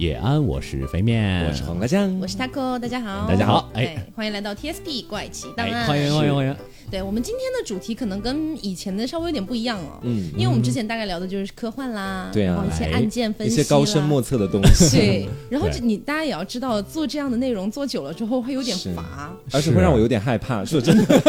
叶安，我是肥面，我是黄瓜酱，我是 taco，大家好，大家好，哎，欢迎来到 TSP 怪奇档案，欢迎欢迎欢迎。对我们今天的主题可能跟以前的稍微有点不一样哦，嗯，因为我们之前大概聊的就是科幻啦，对啊，一些案件分析，一些高深莫测的东西，对。然后这你大家也要知道，做这样的内容做久了之后会有点乏，而且会让我有点害怕，说真的。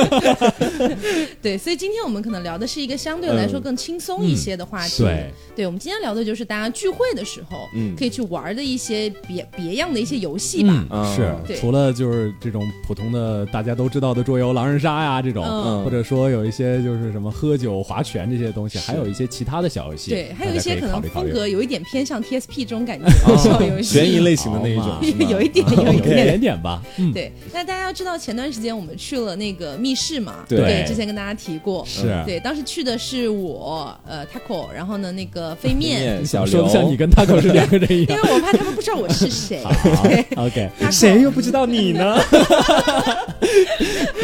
对，所以今天我们可能聊的是一个相对来说更轻松一些的话题，对。对，我们今天聊的就是大家聚会的时候，嗯，可以去玩的一些别别样的一些游戏吧，是。除了就是这种普通的大家都知道的桌游狼人杀呀这种，或者说。有一些就是什么喝酒、划拳这些东西，还有一些其他的小游戏。对，还有一些可能风格有一点偏向 TSP 这种感觉的小游戏，悬疑类型的那一种，有一点，有一点点吧。对，那大家要知道，前段时间我们去了那个密室嘛，对，之前跟大家提过，是对，当时去的是我，呃，Taco，然后呢，那个飞面，小刘，像你跟 Taco 是两个人一样，因为我怕他们不知道我是谁。OK，谁又不知道你呢？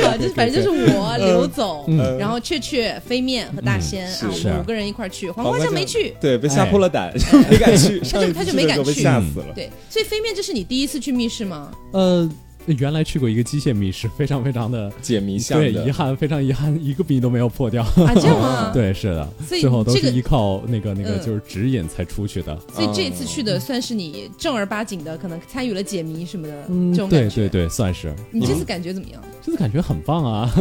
好，就是反正就是我刘总。然后雀雀、飞面和大仙啊，五个人一块去，黄瓜酱没去，对，被吓破了胆，没敢去，他就他就没敢去，吓死了。对，所以飞面这是你第一次去密室吗？呃。原来去过一个机械密室，非常非常的解谜项对，遗憾，非常遗憾，一个谜都没有破掉。啊，这样吗？对，是的，最后都是依靠那个那个就是指引才出去的。所以这次去的算是你正儿八经的，可能参与了解谜什么的这种对对对，算是。你这次感觉怎么样？这次感觉很棒啊！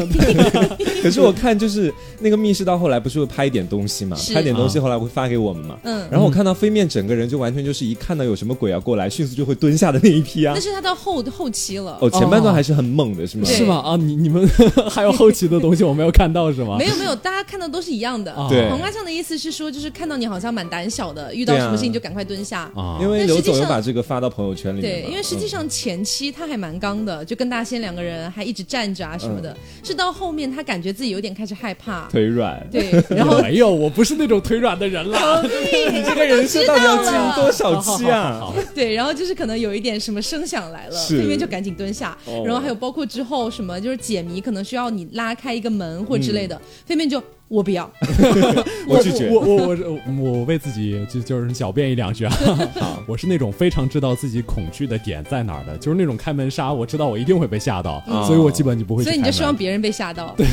可是我看就是那个密室到后来不是会拍一点东西嘛？拍点东西后来会发给我们嘛？嗯。然后我看到飞面整个人就完全就是一看到有什么鬼要过来，迅速就会蹲下的那一批啊。那是他到后后期了。哦，前半段还是很猛的，是吗？是吗？啊，你你们 还有后期的东西我没有看到是吗？没有没有，大家看到都是一样的。对。黄瓜酱的意思是说，就是看到你好像蛮胆小的，遇到什么事情就赶快蹲下。啊。因为刘总有把这个发到朋友圈里。对，因为实际上前期他还蛮刚的，就跟大仙两个人还一直站着啊什么的。是到后面，他感觉自己有点开始害怕，腿软。对，然后没有，我不是那种腿软的人了。你这个人生到底要进多少期啊？对，然后就是可能有一点什么声响来了，对面就赶紧蹲下。然后还有包括之后什么，就是解谜可能需要你拉开一个门或之类的，对面就。我不要，我拒绝。我我我我为自己就就是狡辩一两句啊。我是那种非常知道自己恐惧的点在哪儿的，就是那种开门杀，我知道我一定会被吓到，所以我基本就不会。所以你就希望别人被吓到？对，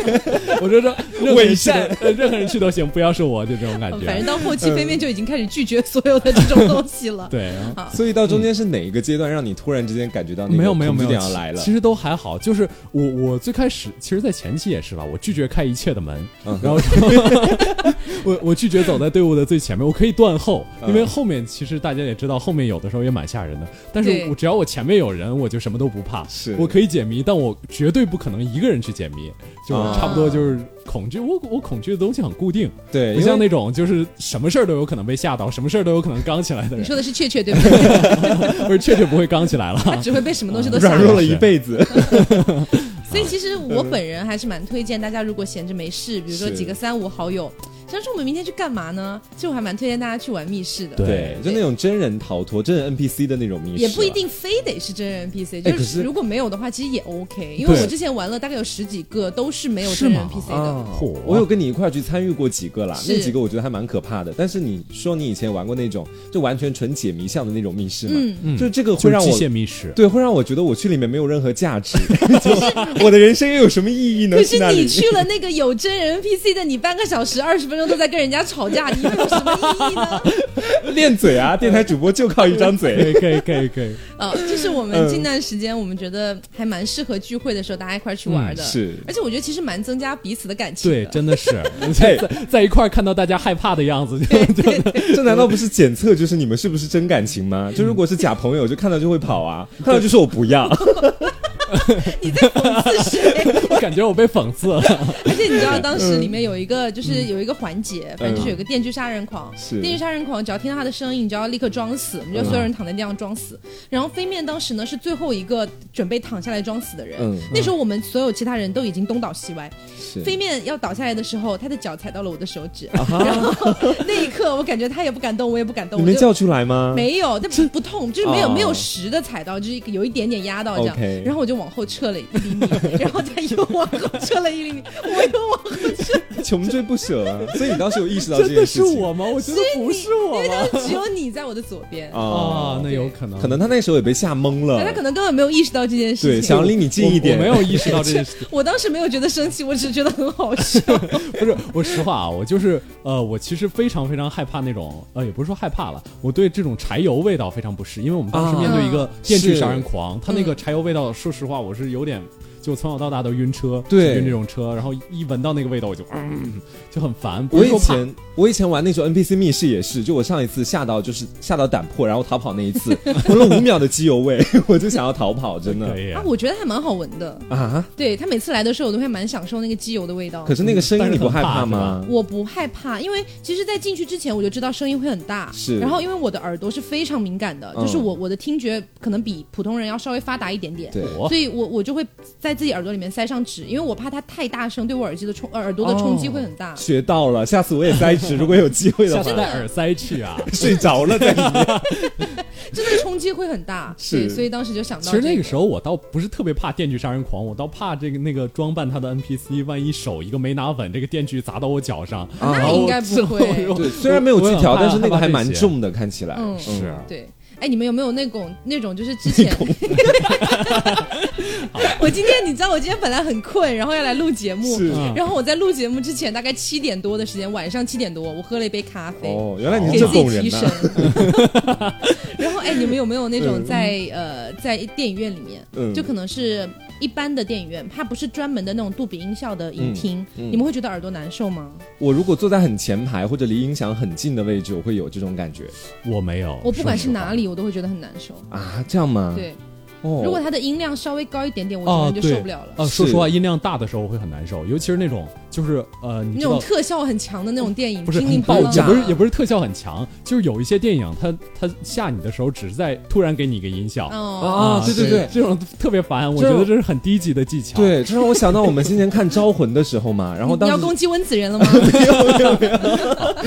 我就说伪善，任何人去都行，不要是我，就这种感觉。反正到后期飞面就已经开始拒绝所有的这种东西了。对，所以到中间是哪一个阶段让你突然之间感觉到没有没有没有要来了？其实都还好，就是我我最开始其实，在前期也是吧，我拒绝开一切的门。然后我我拒绝走在队伍的最前面，我可以断后，因为后面其实大家也知道，后面有的时候也蛮吓人的。但是我只要我前面有人，我就什么都不怕。是我可以解谜，但我绝对不可能一个人去解谜，就差不多就是恐惧。我我恐惧的东西很固定，对，不像那种就是什么事儿都有可能被吓到，什么事儿都有可能刚起来的人。你说的是雀雀对不对？不是雀雀不会刚起来了，只会被什么东西都软弱了一辈子。所以其实我本人还是蛮推荐大家，如果闲着没事，比如说几个三五好友。想说我们明天去干嘛呢？其实我还蛮推荐大家去玩密室的。对，就那种真人逃脱、真人 NPC 的那种密室，也不一定非得是真人 NPC。就是如果没有的话，其实也 OK。因为我之前玩了大概有十几个，都是没有真人 NPC 的。我有跟你一块去参与过几个啦，那几个我觉得还蛮可怕的。但是你说你以前玩过那种就完全纯解谜向的那种密室嘛？嗯嗯，就这个会让我机械密室，对，会让我觉得我去里面没有任何价值。我的人生又有什么意义呢？可是你去了那个有真人 NPC 的，你半个小时、二十分钟都在跟人家吵。架，你有什么意义呢？练嘴啊！电台主播就靠一张嘴，可以可以可以。呃，这是我们近段时间我们觉得还蛮适合聚会的时候，大家一块去玩的。是，而且我觉得其实蛮增加彼此的感情。对，真的是 在在一块看到大家害怕的样子，这难道不是检测就是你们是不是真感情吗？就如果是假朋友，就看到就会跑啊，看到就说我不要。你在讽刺谁？我感觉我被讽刺了。而且你知道，当时里面有一个，就是有一个环节，反正就是有个电锯杀人狂。电锯杀人狂，只要听到他的声音，你就要立刻装死。我们就所有人躺在地上装死。然后飞面当时呢是最后一个准备躺下来装死的人。那时候我们所有其他人都已经东倒西歪。飞面要倒下来的时候，他的脚踩到了我的手指。然后那一刻，我感觉他也不敢动，我也不敢动。你没叫出来吗？没有，但不不痛，就是没有没有实的踩到，就是有一点点压到这样。然后我就。就往后撤了一厘米，然后他又往后撤了一厘米，我又往后撤，穷追不舍啊！所以你当时有意识到这件事情？是我吗？我觉得不是我，因为只有你在我的左边啊，那有可能，可能他那时候也被吓懵了，他可能根本没有意识到这件事情，对，想离你近一点，没有意识到这件事。我当时没有觉得生气，我只是觉得很好笑。不是，我实话啊，我就是呃，我其实非常非常害怕那种呃，也不是说害怕了，我对这种柴油味道非常不适，因为我们当时面对一个电锯杀人狂，他那个柴油味道，说实实话，我是有点。就从小到大都晕车，对，晕这种车，然后一闻到那个味道我就，嗯，就很烦。我以前我以前玩那种 NPC 密室也是，就我上一次吓到就是吓到胆破，然后逃跑那一次，闻了五秒的机油味，我就想要逃跑，真的。啊，我觉得还蛮好闻的啊。对他每次来的时候，我都会蛮享受那个机油的味道。可是那个声音你不害怕吗？我不害怕，因为其实，在进去之前我就知道声音会很大。是。然后因为我的耳朵是非常敏感的，就是我我的听觉可能比普通人要稍微发达一点点。对。所以我我就会在自己耳朵里面塞上。纸，因为我怕它太大声，对我耳机的冲耳朵的冲击会很大。学到了，下次我也塞纸，如果有机会的话，下次戴耳塞去啊，睡着了在里面，真的冲击会很大。是，所以当时就想到，其实那个时候我倒不是特别怕电锯杀人狂，我倒怕这个那个装扮他的 NPC，万一手一个没拿稳，这个电锯砸到我脚上，那应该不会。对，虽然没有锯条，但是那个还蛮重的，看起来。嗯，是，对。哎，你们有没有那种那种就是之前？我今天你知道，我今天本来很困，然后要来录节目，然后我在录节目之前大概七点多的时间，晚上七点多，我喝了一杯咖啡。哦，原来你给自己提神。然后，哎，你们有没有那种在呃在电影院里面，就可能是。一般的电影院，它不是专门的那种杜比音效的影厅，你们会觉得耳朵难受吗？我如果坐在很前排或者离音响很近的位置，我会有这种感觉。我没有，我不管是哪里，我都会觉得很难受啊？这样吗？对。如果它的音量稍微高一点点，我可能就受不了了。啊，说实话，音量大的时候我会很难受，尤其是那种就是呃，那种特效很强的那种电影，不是爆炸，不是也不是特效很强，就是有一些电影，它它吓你的时候，只是在突然给你一个音效啊，对对对，这种特别烦，我觉得这是很低级的技巧。对，这让我想到我们今年看《招魂》的时候嘛，然后当你要攻击温子仁了吗？没有没有没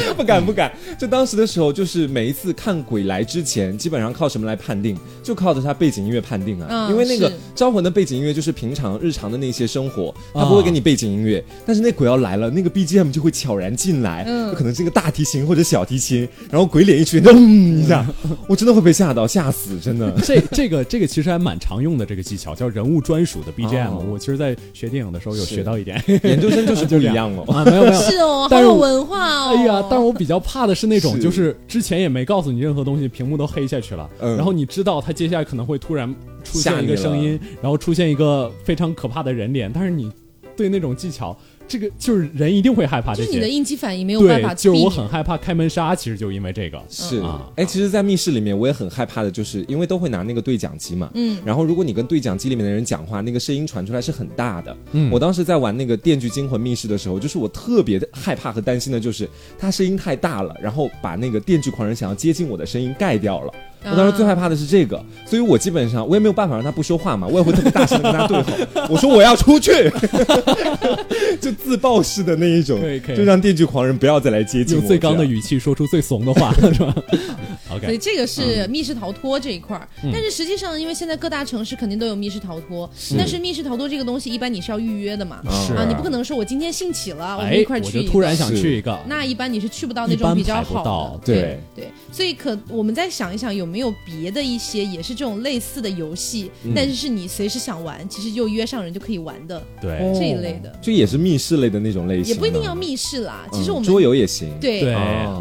有，不敢不敢。就当时的时候，就是每一次看鬼来之前，基本上靠什么来判定？就靠着它背景音乐判定啊，因为那个。招魂的背景音乐就是平常日常的那些生活，他不会给你背景音乐，但是那鬼要来了，那个 BGM 就会悄然进来，嗯，可能是一个大提琴或者小提琴，然后鬼脸一出现，咚一下，我真的会被吓到，吓死，真的。这这个这个其实还蛮常用的这个技巧，叫人物专属的 BGM。我其实，在学电影的时候有学到一点，研究生就是不一样 了啊，没有没有，是哦，好有文化哦。哎呀，但是我比较怕的是那种，就是之前也没告诉你任何东西，屏幕都黑下去了，然后你知道他接下来可能会突然。出现一个声音，然后出现一个非常可怕的人脸，但是你对那种技巧，这个就是人一定会害怕。就是你的应激反应没有办法。就是我很害怕开门杀，其实就因为这个。是啊，哎，其实，在密室里面，我也很害怕的，就是因为都会拿那个对讲机嘛。嗯。然后，如果你跟对讲机里面的人讲话，那个声音传出来是很大的。嗯。我当时在玩那个《电锯惊魂》密室的时候，就是我特别的害怕和担心的，就是它声音太大了，然后把那个电锯狂人想要接近我的声音盖掉了。我当时最害怕的是这个，所以我基本上我也没有办法让他不说话嘛，我也会特别大声的跟他对吼，我说我要出去，就自爆式的那一种，就让电锯狂人不要再来接近，用最刚的语气说出最怂的话，是吧？OK，？所以这个是密室逃脱这一块儿，但是实际上，因为现在各大城市肯定都有密室逃脱，但是密室逃脱这个东西一般你是要预约的嘛，啊，你不可能说我今天兴起了，我们一块去，我就突然想。去一个，那一般你是去不到那种比较好的，对对，所以可我们再想一想有没有别的一些也是这种类似的游戏，但是是你随时想玩，其实就约上人就可以玩的，对。这一类的，就也是密室类的那种类型，也不一定要密室啦，其实我们桌游也行，对，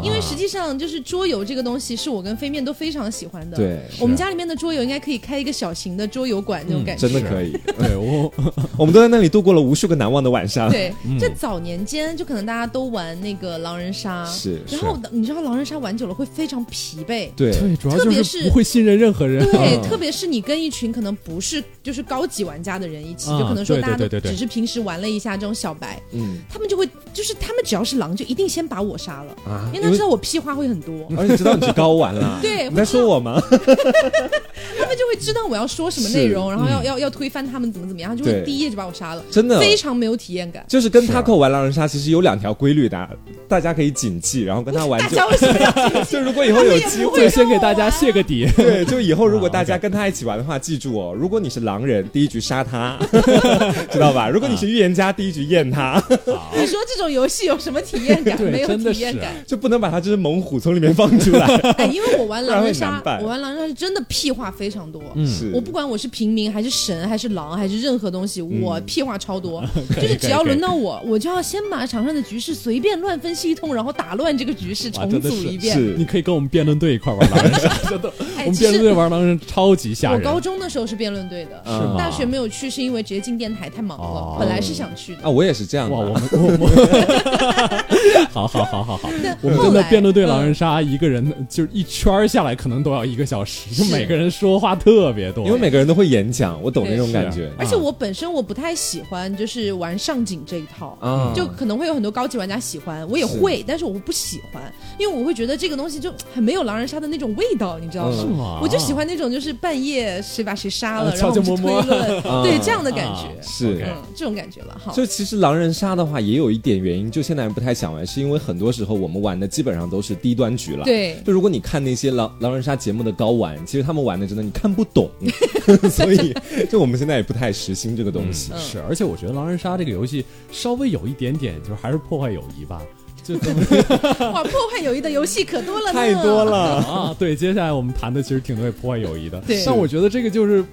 因为实际上就是桌游这个东西是我跟飞面都非常。喜欢的，对，我们家里面的桌游应该可以开一个小型的桌游馆那种感觉，真的可以。对我，我们都在那里度过了无数个难忘的晚上。对，这早年间就可能大家都玩那个狼人杀，是。然后你知道狼人杀玩久了会非常疲惫，对对，主要就是不会信任任何人。对，特别是你跟一群可能不是就是高级玩家的人一起，就可能说大家都只是平时玩了一下。这种小白，嗯，他们就会就是他们只要是狼，就一定先把我杀了啊，因为他知道我屁话会很多，而且知道你是高玩了，对，你在说我吗？他们就会知道我要说什么内容，然后要要要推翻他们怎么怎么样，就会第一页就把我杀了，真的。非常没有体验感。就是跟他扣玩狼人杀其实有两条规律的，大家可以谨记，然后跟他玩就。就如果以后有机会，先给大家泄个底。对，就以后如果大家跟他一起玩的话，记住哦，如果你是狼人，第一局杀他，知道吧？如果你是预言家，第一局验他。你说这种游戏有什么体验感？没有体验感，就不能把他这只猛虎从里面放出来。哎，因为我玩狼人杀，我玩狼人杀是真的屁话非常多。嗯，我不管我是平民还是神还是狼还是任何东西，我屁话超多。就是只要轮到我，我就要先把场上的局势随便乱分析一通，然后打乱这个局势，重组一遍。是，你可以跟我们辩论队一块玩狼人杀，我们辩论队玩狼人超级吓人。我高中的时候是辩论队的，是大学没有去，是因为直接进电台太忙了。本来是想去的。啊，我也是这样。哇，我们 我们，好好好好好，我们真的辩论队狼人杀，一个人就是一圈下来可能都要一个小时，就每个人说话特别多，因为每个人都会演讲，我懂那种感觉。而且我本身我不太喜欢就是玩上井这一套，就可能会有很多高级玩家喜欢，我也会，但是我不喜欢，因为我会觉得这个东西就很没有狼人杀的那种味道，你知道吗？我就喜欢那种就是半夜谁把谁杀了，然后去推论，对这样的感觉是这种感觉了。哈。就其实狼人杀的话，也有一点原因，就现在人不太想玩，是因为很多时候我们玩的基本上都是低端局了。对，就如果你看那些狼狼人杀节目的高玩，其实他们玩的真的你看不懂，所以就我们现在也不太实心这个东西。是，而且我觉得狼人杀这个游戏稍微有一点点，就是还是破坏友谊吧。就哇，破坏友谊的游戏可多了，太多了啊！对，接下来我们谈的其实挺多破坏友谊的，对，但我觉得这个就是。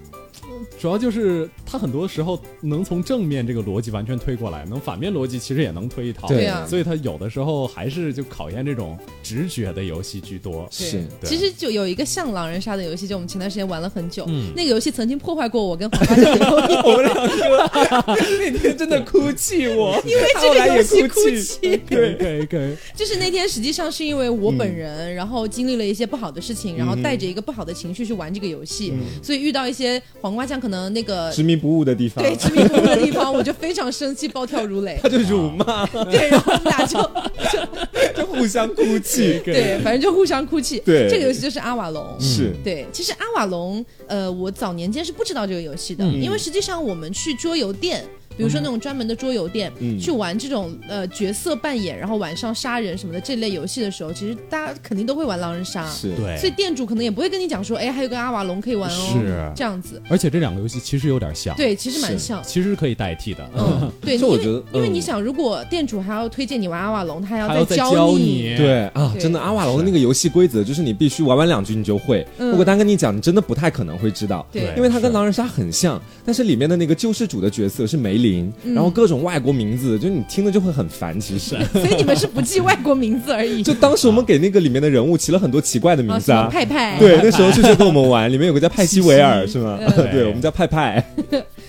主要就是他很多时候能从正面这个逻辑完全推过来，能反面逻辑其实也能推一套。对。呀，所以他有的时候还是就考验这种直觉的游戏居多。是，其实就有一个像狼人杀的游戏，就我们前段时间玩了很久。嗯，那个游戏曾经破坏过我跟黄家的友谊。我们两个那天真的哭泣，我。因为这个游戏哭泣。可以可以。就是那天实际上是因为我本人，然后经历了一些不好的事情，然后带着一个不好的情绪去玩这个游戏，所以遇到一些黄瓜酱可能那个。执迷不悟的地方，对执迷不悟的地方，我就非常生气，暴跳如雷。他就辱骂，对，然后我们俩就就 就互相哭泣，对，反正就互相哭泣。对，这个游戏就是阿瓦隆，是对。其实阿瓦隆，呃，我早年间是不知道这个游戏的，因为实际上我们去桌游店。比如说那种专门的桌游店，去玩这种呃角色扮演，然后晚上杀人什么的这类游戏的时候，其实大家肯定都会玩狼人杀，对，所以店主可能也不会跟你讲说，哎，还有个阿瓦隆可以玩哦，是。这样子。而且这两个游戏其实有点像，对，其实蛮像，其实是可以代替的。嗯，对，我觉得，因为你想，如果店主还要推荐你玩阿瓦隆，他还要再教你，对。啊，真的阿瓦隆的那个游戏规则就是你必须玩完两局你就会，如果单跟你讲，你真的不太可能会知道，对，因为它跟狼人杀很像，但是里面的那个救世主的角色是梅林，然后各。种外国名字，就你听了就会很烦。其实，所以你们是不记外国名字而已。就当时我们给那个里面的人物起了很多奇怪的名字啊，派派。对，那时候就是跟我们玩，里面有个叫派西维尔，是吗？对，我们叫派派。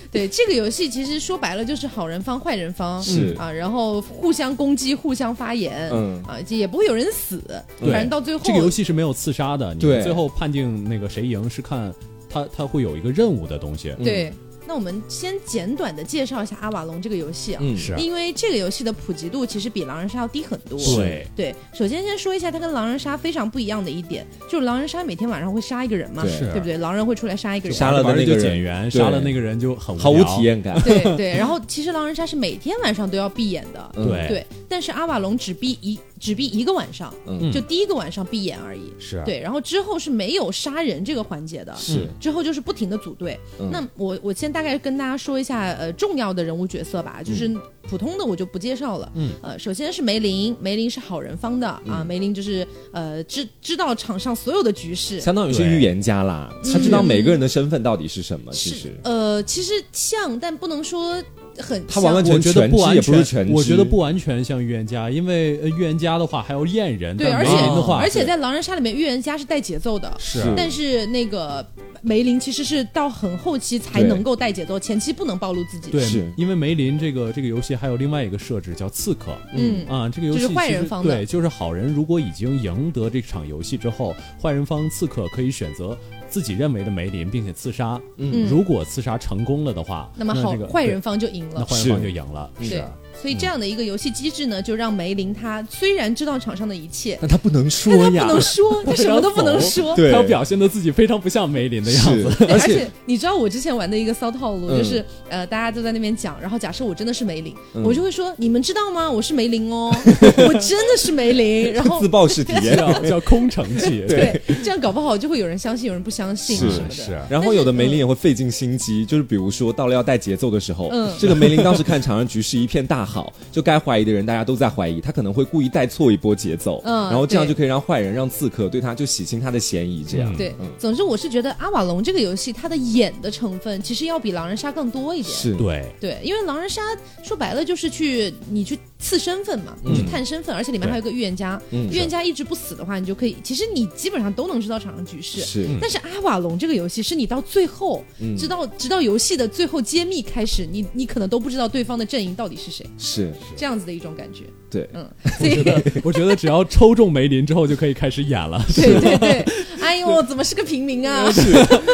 对，这个游戏其实说白了就是好人方坏人方是啊，然后互相攻击，互相发言，嗯啊，也不会有人死。反正到最后，这个游戏是没有刺杀的。你最后判定那个谁赢是看他他会有一个任务的东西。对。那我们先简短的介绍一下阿瓦隆这个游戏啊，嗯，是因为这个游戏的普及度其实比狼人杀要低很多。对对，首先先说一下它跟狼人杀非常不一样的一点，就是狼人杀每天晚上会杀一个人嘛，对不对？狼人会出来杀一个人，杀了的那个减员，杀了那个人就很毫无体验感。对对，然后其实狼人杀是每天晚上都要闭眼的，对对，但是阿瓦隆只闭一。只闭一个晚上，嗯，就第一个晚上闭眼而已，是啊。对，然后之后是没有杀人这个环节的，是。之后就是不停的组队。那我我先大概跟大家说一下，呃，重要的人物角色吧，就是普通的我就不介绍了，嗯，呃，首先是梅林，梅林是好人方的啊，梅林就是呃知知道场上所有的局势，相当于是预言家啦，他知道每个人的身份到底是什么，其实，呃，其实像，但不能说。很，他完完全全不完全，我觉得不完全像预言家，因为预言家的话还要验人，对，而且的话，而且在狼人杀里面，预言家是带节奏的，是，但是那个梅林其实是到很后期才能够带节奏，前期不能暴露自己，对，因为梅林这个这个游戏还有另外一个设置叫刺客，嗯啊，这个游戏是坏人方的，对，就是好人如果已经赢得这场游戏之后，坏人方刺客可以选择自己认为的梅林，并且刺杀。嗯，如果刺杀成功了的话，那么好，坏人方就赢了，那坏人方就赢了。对。所以这样的一个游戏机制呢，就让梅林他虽然知道场上的一切，但他不能说呀，他不能说，他什么都不能说，他要表现的自己非常不像梅林的样子。而且你知道我之前玩的一个骚套路，就是呃，大家都在那边讲，然后假设我真的是梅林，我就会说你们知道吗？我是梅林哦，我真的是梅林。然后自爆式体验叫空城计，对，这样搞不好就会有人相信，有人不相信什么的。是，然后有的梅林也会费尽心机，就是比如说到了要带节奏的时候，这个梅林当时看场上局势一片大好，就该。怀疑的人，大家都在怀疑，他可能会故意带错一波节奏，嗯，然后这样就可以让坏人、让刺客对他就洗清他的嫌疑，这样。对，总之我是觉得阿瓦隆这个游戏，它的演的成分其实要比狼人杀更多一点。是对，对，因为狼人杀说白了就是去你去刺身份嘛，你去探身份，而且里面还有个预言家，预言家一直不死的话，你就可以，其实你基本上都能知道场上局势。是，但是阿瓦隆这个游戏是你到最后，直到直到游戏的最后揭秘开始，你你可能都不知道对方的阵营到底是谁。是这样子的一种感觉。对，嗯，我觉得，我觉得只要抽中梅林之后，就可以开始演了。对对对，哎呦，怎么是个平民啊？是，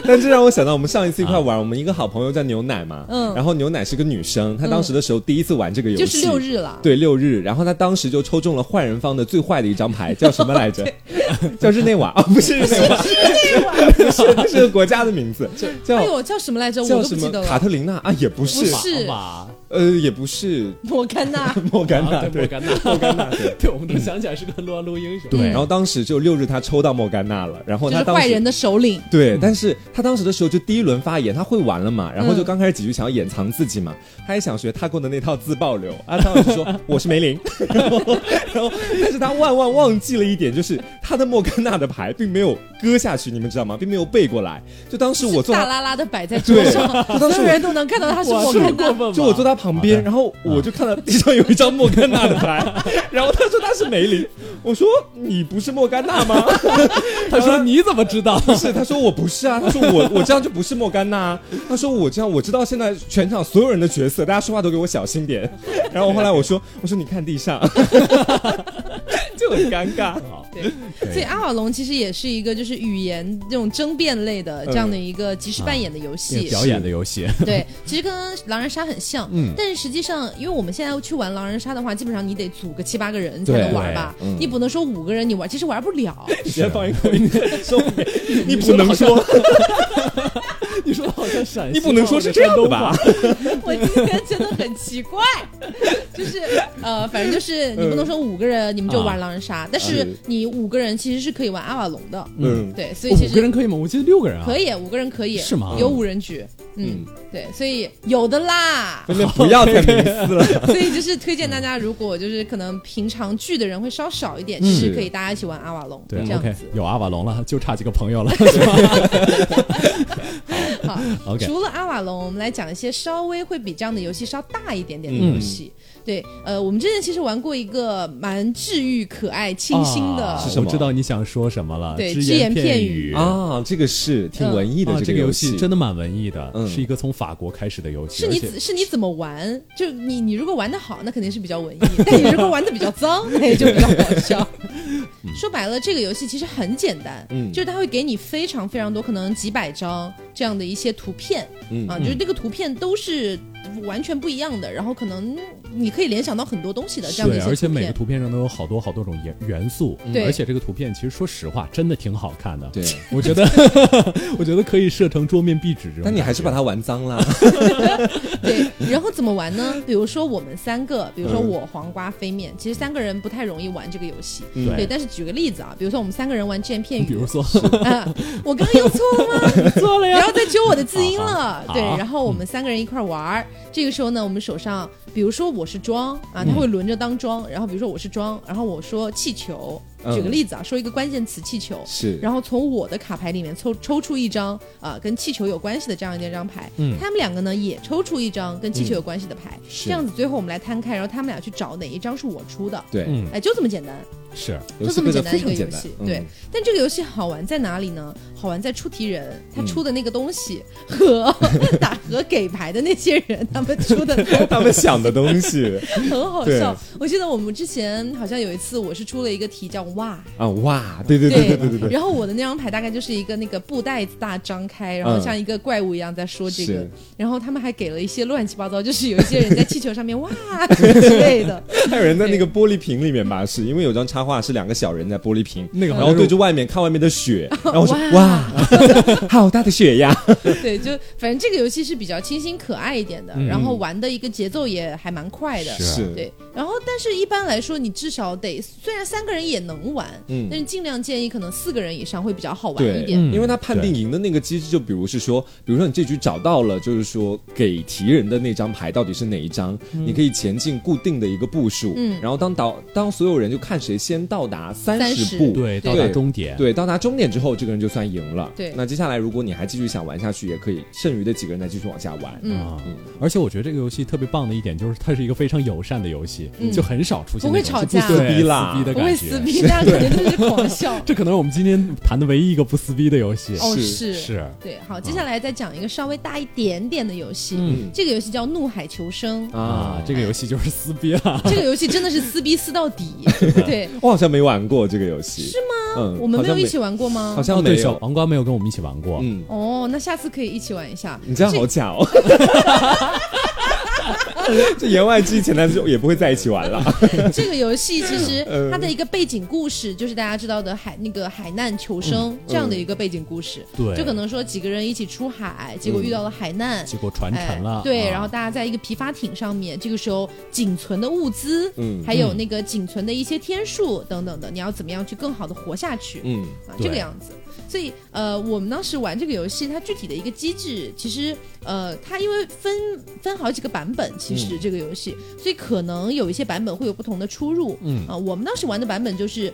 但这让我想到我们上一次一块玩，我们一个好朋友叫牛奶嘛，嗯，然后牛奶是个女生，她当时的时候第一次玩这个游戏，就是六日了，对，六日，然后她当时就抽中了坏人方的最坏的一张牌，叫什么来着？叫日内瓦。啊，不是日内瓦，日内瓦，是是个国家的名字，叫哎呦，叫什么来着？我都不记得了。卡特琳娜？啊，也不是，不是。吧？呃，也不是。莫甘娜，莫甘娜，莫甘娜，莫甘娜，对，我们都想起来是个撸啊撸英雄。对，然后当时就六日他抽到莫甘娜了，然后他坏人的首领。对，但是他当时的时候就第一轮发言，他会玩了嘛，然后就刚开始几句想要掩藏自己嘛，他也想学他过的那套自爆流啊，他就说 我是梅林，然后，然后，但是他万万忘记了一点，就是他的莫甘娜的牌并没有割下去，你们知道吗？并没有背过来，就当时我坐大拉拉的摆在桌上，所有人都能看到他是莫甘娜，就我坐他旁边，然后。我就看到地上有一张莫甘娜的牌，然后他说他是梅林，我说你不是莫甘娜吗？他说你怎么知道？不是他说我不是啊，他说我我这样就不是莫甘娜。他说我这样我知道现在全场所有人的角色，大家说话都给我小心点。然后后来我说我说你看地上。就很尴尬，对，所以阿瓦隆其实也是一个就是语言这种争辩类的这样的一个即时扮演的游戏，表演的游戏。对，其实跟狼人杀很像，嗯，但是实际上，因为我们现在去玩狼人杀的话，基本上你得组个七八个人才能玩吧，你不能说五个人你玩，其实玩不了。先放一口音，说你不能说，你说的好像陕西，你不能说是这样的吧？我今天真的很奇怪，就是呃，反正就是你不能说五个人你们就玩狼。人杀，但是你五个人其实是可以玩阿瓦隆的，嗯，对，所以其实五个人可以吗？我记得六个人啊，可以，五个人可以，是吗？有五人局，嗯，对，所以有的啦，不要 再迷思了。所以就是推荐大家，如果就是可能平常聚的人会稍少一点，其实可以大家一起玩阿瓦隆，对，这样子有阿瓦隆了，就差几个朋友了。好。除了阿瓦隆，我们来讲一些稍微会比这样的游戏稍大一点点的游戏。对，呃，我们之前其实玩过一个蛮治愈、可爱、清新的，是什么？知道你想说什么了？对，只言片语啊，这个是挺文艺的。这个游戏真的蛮文艺的，是一个从法国开始的游戏。是你是你怎么玩？就你你如果玩的好，那肯定是比较文艺；但你如果玩的比较脏，那也就比较搞笑。说白了，这个游戏其实很简单，嗯，就是它会给你非常非常多，可能几百张这样的一些图片，嗯啊，就是那个图片都是。完全不一样的，然后可能你可以联想到很多东西的这样的一些而且每个图片上都有好多好多种元元素，对，而且这个图片其实说实话真的挺好看的，对，我觉得 我觉得可以设成桌面壁纸这种，但你还是把它玩脏了，对，然后怎么玩呢？比如说我们三个，比如说我黄瓜飞面，其实三个人不太容易玩这个游戏，对，但是举个例子啊，比如说我们三个人玩只言片语，比如说。啊，我刚刚又错了吗？错了呀，不要再揪我的字音了，对，然后我们三个人一块玩。这个时候呢，我们手上，比如说我是庄啊，他会轮着当庄。然后比如说我是庄，然后我说气球，举个例子啊，说一个关键词气球，是。然后从我的卡牌里面抽抽出一张啊跟气球有关系的这样一张牌，嗯，他们两个呢也抽出一张跟气球有关系的牌，这样子最后我们来摊开，然后他们俩去找哪一张是我出的，对，哎，就这么简单。是，就这么简单一个游戏。对，但这个游戏好玩在哪里呢？好玩在出题人他出的那个东西和 打和给牌的那些人他们出的，他们想的东西 很好笑。我记得我们之前好像有一次，我是出了一个题叫“哇”啊哇，对对对对对对对。然后我的那张牌大概就是一个那个布袋子大张开，然后像一个怪物一样在说这个。然后他们还给了一些乱七八糟，就是有一些人在气球上面哇之类的，还有人在那个玻璃瓶里面吧，是因为有张插画是两个小人在玻璃瓶那个，然后对着外面看外面的雪，然后说 哇。好大的雪呀！对，就反正这个游戏是比较清新可爱一点的，然后玩的一个节奏也还蛮快的。是，对。然后，但是一般来说，你至少得，虽然三个人也能玩，嗯，但是尽量建议可能四个人以上会比较好玩一点。因为他判定赢的那个机制，就比如是说，比如说你这局找到了，就是说给题人的那张牌到底是哪一张，你可以前进固定的一个步数，嗯，然后当导当所有人就看谁先到达三十步，对，到达终点，对，到达终点之后，这个人就算赢了。对，那接下来如果你还继续想玩下去，也可以，剩余的几个人再继续往下玩。嗯，而且我觉得这个游戏特别棒的一点就是它是一个非常友善的游戏，就很少出现不会吵架、撕逼啦、不会撕逼，大家肯定就是狂笑。这可能是我们今天谈的唯一一个不撕逼的游戏。哦，是。是，对。好，接下来再讲一个稍微大一点点的游戏。嗯，这个游戏叫《怒海求生》啊，这个游戏就是撕逼了。这个游戏真的是撕逼撕到底。对，我好像没玩过这个游戏。是吗？嗯，我们没有一起玩过吗？好像没有。黄瓜没有跟我们一起玩过。嗯，哦，那下次可以一起玩一下。你这样好假哦。这言外之意，前男友也不会在一起玩了。这个游戏其实它的一个背景故事，就是大家知道的海那个海难求生这样的一个背景故事。对，就可能说几个人一起出海，结果遇到了海难，结果船沉了。对，然后大家在一个皮筏艇上面，这个时候仅存的物资，嗯，还有那个仅存的一些天数等等的，你要怎么样去更好的活下去？嗯，啊，这个样子。所以，呃，我们当时玩这个游戏，它具体的一个机制，其实，呃，它因为分分好几个版本，其实这个游戏，所以可能有一些版本会有不同的出入。嗯啊，我们当时玩的版本就是。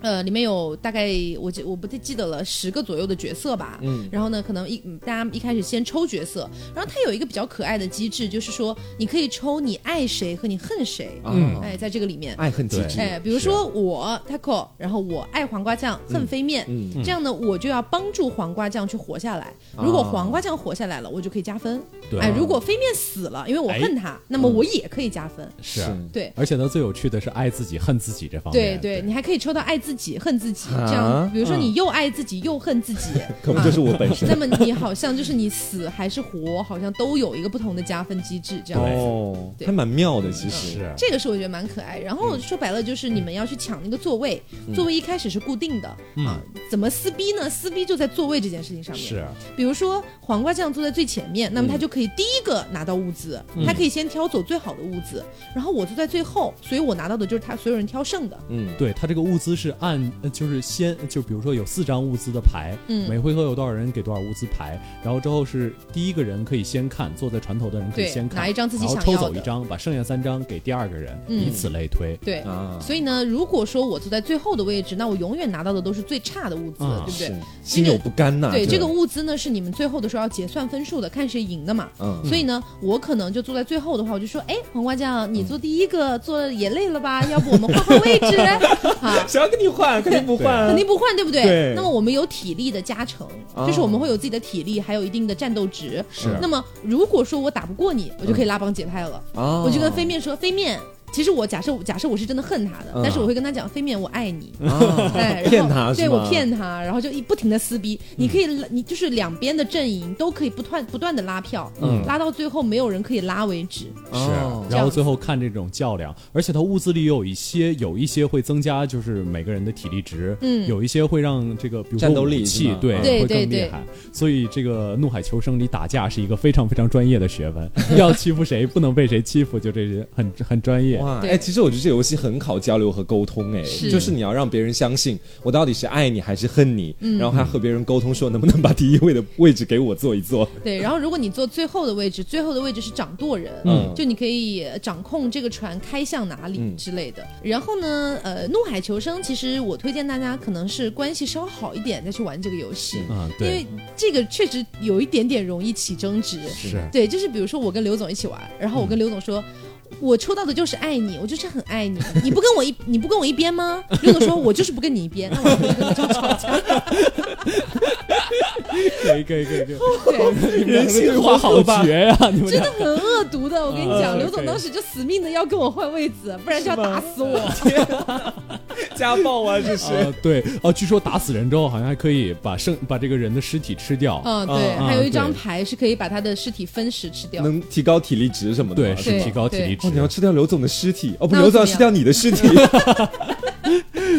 呃，里面有大概我记我不太记得了十个左右的角色吧。嗯。然后呢，可能一大家一开始先抽角色，然后它有一个比较可爱的机制，就是说你可以抽你爱谁和你恨谁。嗯。哎，在这个里面。爱恨机制。哎，比如说我 Taco，然后我爱黄瓜酱，恨飞面。嗯。这样呢，我就要帮助黄瓜酱去活下来。如果黄瓜酱活下来了，我就可以加分。对。哎，如果飞面死了，因为我恨他，那么我也可以加分。是。对。而且呢，最有趣的是爱自己恨自己这方面。对对，你还可以抽到爱。自己恨自己，这样，比如说你又爱自己又恨自己，可不就是我本身？那么你好像就是你死还是活，好像都有一个不同的加分机制，这样哦，还蛮妙的，其实。这个是我觉得蛮可爱。然后说白了就是你们要去抢那个座位，座位一开始是固定的啊，怎么撕逼呢？撕逼就在座位这件事情上面。是，比如说黄瓜酱坐在最前面，那么他就可以第一个拿到物资，他可以先挑走最好的物资，然后我坐在最后，所以我拿到的就是他所有人挑剩的。嗯，对他这个物资是按就是。先就比如说有四张物资的牌，嗯，每回合有多少人给多少物资牌，然后之后是第一个人可以先看，坐在船头的人可以先看，拿一张自己想要的，抽走一张，把剩下三张给第二个人，以此类推。对，所以呢，如果说我坐在最后的位置，那我永远拿到的都是最差的物资，对不对？心有不甘呐。对，这个物资呢是你们最后的时候要结算分数的，看谁赢的嘛。嗯，所以呢，我可能就坐在最后的话，我就说，哎，黄瓜酱，你坐第一个，坐也累了吧？要不我们换换位置？啊？想要跟你换？肯定不换，肯定不换，对。不对？那么我们有体力的加成，就是我们会有自己的体力，还有一定的战斗值。是。那么如果说我打不过你，我就可以拉帮结派了。哦。我就跟飞面说：“飞面。”其实我假设假设我是真的恨他的，但是我会跟他讲飞面我爱你，哎，骗他，对我骗他，然后就一不停的撕逼。你可以，你就是两边的阵营都可以不断不断的拉票，拉到最后没有人可以拉为止。是，然后最后看这种较量，而且他物资里有一些有一些会增加，就是每个人的体力值，嗯，有一些会让这个比如战斗力气对会更厉害。所以这个怒海求生里打架是一个非常非常专业的学问，要欺负谁不能被谁欺负，就这些很很专业。哇，哎，其实我觉得这游戏很考交流和沟通，哎，就是你要让别人相信我到底是爱你还是恨你，然后还和别人沟通说能不能把第一位的位置给我坐一坐。对，然后如果你坐最后的位置，最后的位置是掌舵人，嗯，就你可以掌控这个船开向哪里之类的。然后呢，呃，怒海求生，其实我推荐大家可能是关系稍好一点再去玩这个游戏，啊，对，因为这个确实有一点点容易起争执。是，对，就是比如说我跟刘总一起玩，然后我跟刘总说。我抽到的就是爱你，我就是很爱你，你不跟我一你不跟我一边吗？刘总说，我就是不跟你一边，那我就跟刘总吵 架。可以可以可以可以，对，人性化好绝呀！你们真的很恶毒的，我跟你讲，刘总当时就死命的要跟我换位子，不然就要打死我。家暴啊，这是对哦。据说打死人之后，好像还可以把剩把这个人的尸体吃掉。嗯，对，还有一张牌是可以把他的尸体分食吃掉，能提高体力值什么的。对，是提高体力值。你要吃掉刘总的尸体，哦不，刘总要吃掉你的尸体。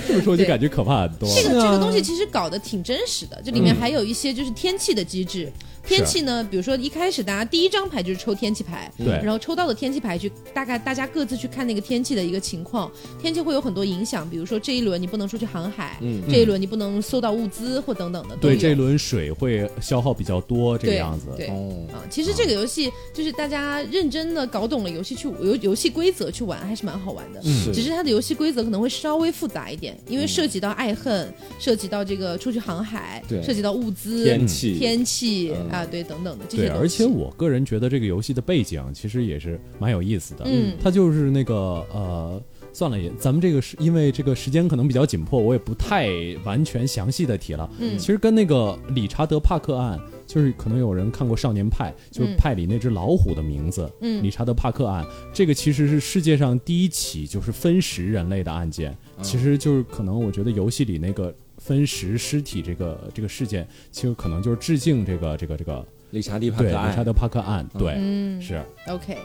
这么说就感觉可怕很多。这个这个东西其实搞得挺真实的，这里面还有一些就是天气的机制。天气呢？比如说一开始大家第一张牌就是抽天气牌，对，然后抽到的天气牌去大概大家各自去看那个天气的一个情况，天气会有很多影响，比如说这一轮你不能出去航海，嗯，这一轮你不能搜到物资或等等的，对，这一轮水会消耗比较多这个样子，对，啊，其实这个游戏就是大家认真的搞懂了游戏去游游戏规则去玩还是蛮好玩的，嗯，只是它的游戏规则可能会稍微复杂一点，因为涉及到爱恨，涉及到这个出去航海，对，涉及到物资、天气、天气啊，对，等等的。对，而且我个人觉得这个游戏的背景其实也是蛮有意思的。嗯，它就是那个呃，算了也，咱们这个是因为这个时间可能比较紧迫，我也不太完全详细的提了。嗯，其实跟那个理查德帕克案，就是可能有人看过《少年派》，就是派里那只老虎的名字。嗯，理查德帕克案，这个其实是世界上第一起就是分食人类的案件。其实就是可能我觉得游戏里那个分食尸体这个这个事件，其实可能就是致敬这个这个这个。理查迪帕克案，理查德帕克案，对，嗯，是 OK，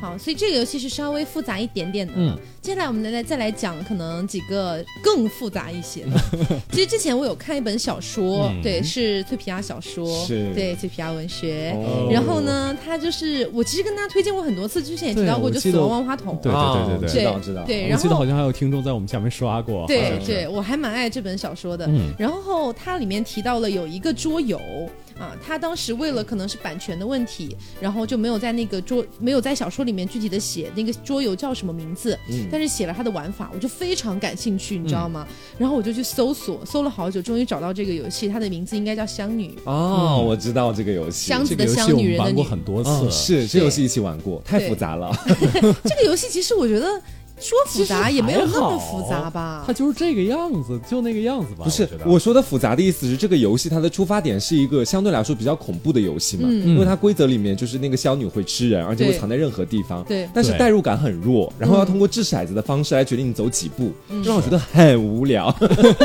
好，所以这个游戏是稍微复杂一点点的。嗯，接下来我们来来再来讲可能几个更复杂一些的。其实之前我有看一本小说，对，是脆皮鸭小说，是对脆皮鸭文学。然后呢，它就是我其实跟大家推荐过很多次，之前也提到过，就死亡万花筒。对对对对对，知道知道。对，我记得好像还有听众在我们下面刷过。对对，我还蛮爱这本小说的。然后它里面提到了有一个桌游。啊，他当时为了可能是版权的问题，然后就没有在那个桌没有在小说里面具体的写那个桌游叫什么名字，但是写了他的玩法，我就非常感兴趣，你知道吗？然后我就去搜索，搜了好久，终于找到这个游戏，它的名字应该叫香女。哦，我知道这个游戏，箱子的香，女人的女。玩过很多次，是这游戏一起玩过，太复杂了。这个游戏其实我觉得。说复杂也没有那么复杂吧，它就是这个样子，就那个样子吧。不是我说的复杂的意思是，这个游戏它的出发点是一个相对来说比较恐怖的游戏嘛，因为它规则里面就是那个小女会吃人，而且会藏在任何地方。对，但是代入感很弱，然后要通过掷骰子的方式来决定你走几步，让我觉得很无聊。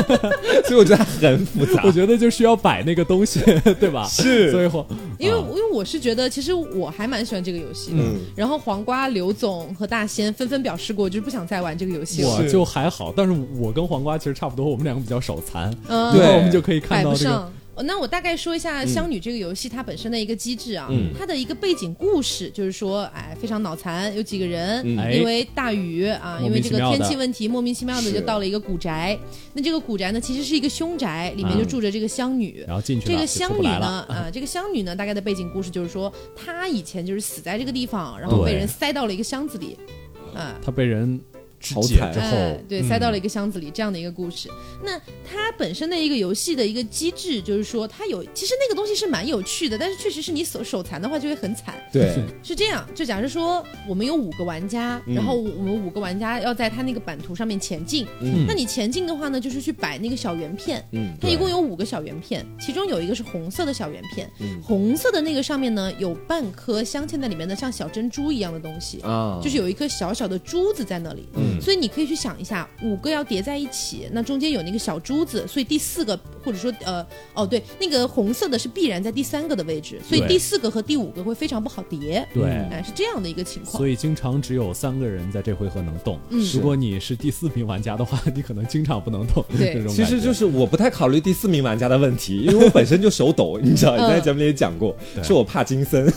所以我觉得很复杂。我觉得就需要摆那个东西，对吧？是，所以因为因为我是觉得，其实我还蛮喜欢这个游戏的。然后黄瓜、刘总和大仙纷纷表示过，就是。不想再玩这个游戏了，我就还好，但是我跟黄瓜其实差不多，我们两个比较手残，嗯。对，我们就可以看到这个。那我大概说一下《香女》这个游戏它本身的一个机制啊，它的一个背景故事就是说，哎，非常脑残，有几个人因为大雨啊，因为这个天气问题，莫名其妙的就到了一个古宅。那这个古宅呢，其实是一个凶宅，里面就住着这个香女。然后进去这个香女呢，啊，这个香女呢，大概的背景故事就是说，她以前就是死在这个地方，然后被人塞到了一个箱子里，他，被人。好惨之后，对，塞到了一个箱子里，这样的一个故事。那它本身的一个游戏的一个机制，就是说它有，其实那个东西是蛮有趣的，但是确实是你手手残的话就会很惨。对，是这样。就假设说我们有五个玩家，然后我们五个玩家要在它那个版图上面前进。嗯。那你前进的话呢，就是去摆那个小圆片。嗯。它一共有五个小圆片，其中有一个是红色的小圆片。嗯。红色的那个上面呢，有半颗镶嵌在里面的像小珍珠一样的东西。啊。就是有一颗小小的珠子在那里。嗯。所以你可以去想一下，五个要叠在一起，那中间有那个小珠子，所以第四个或者说呃哦对，那个红色的是必然在第三个的位置，所以第四个和第五个会非常不好叠。对，哎是这样的一个情况。所以经常只有三个人在这回合能动。嗯，如果你是第四名玩家的话，你可能经常不能动。对，其实就是我不太考虑第四名玩家的问题，因为我本身就手抖，你知道，你在节目里也讲过，是我怕金森，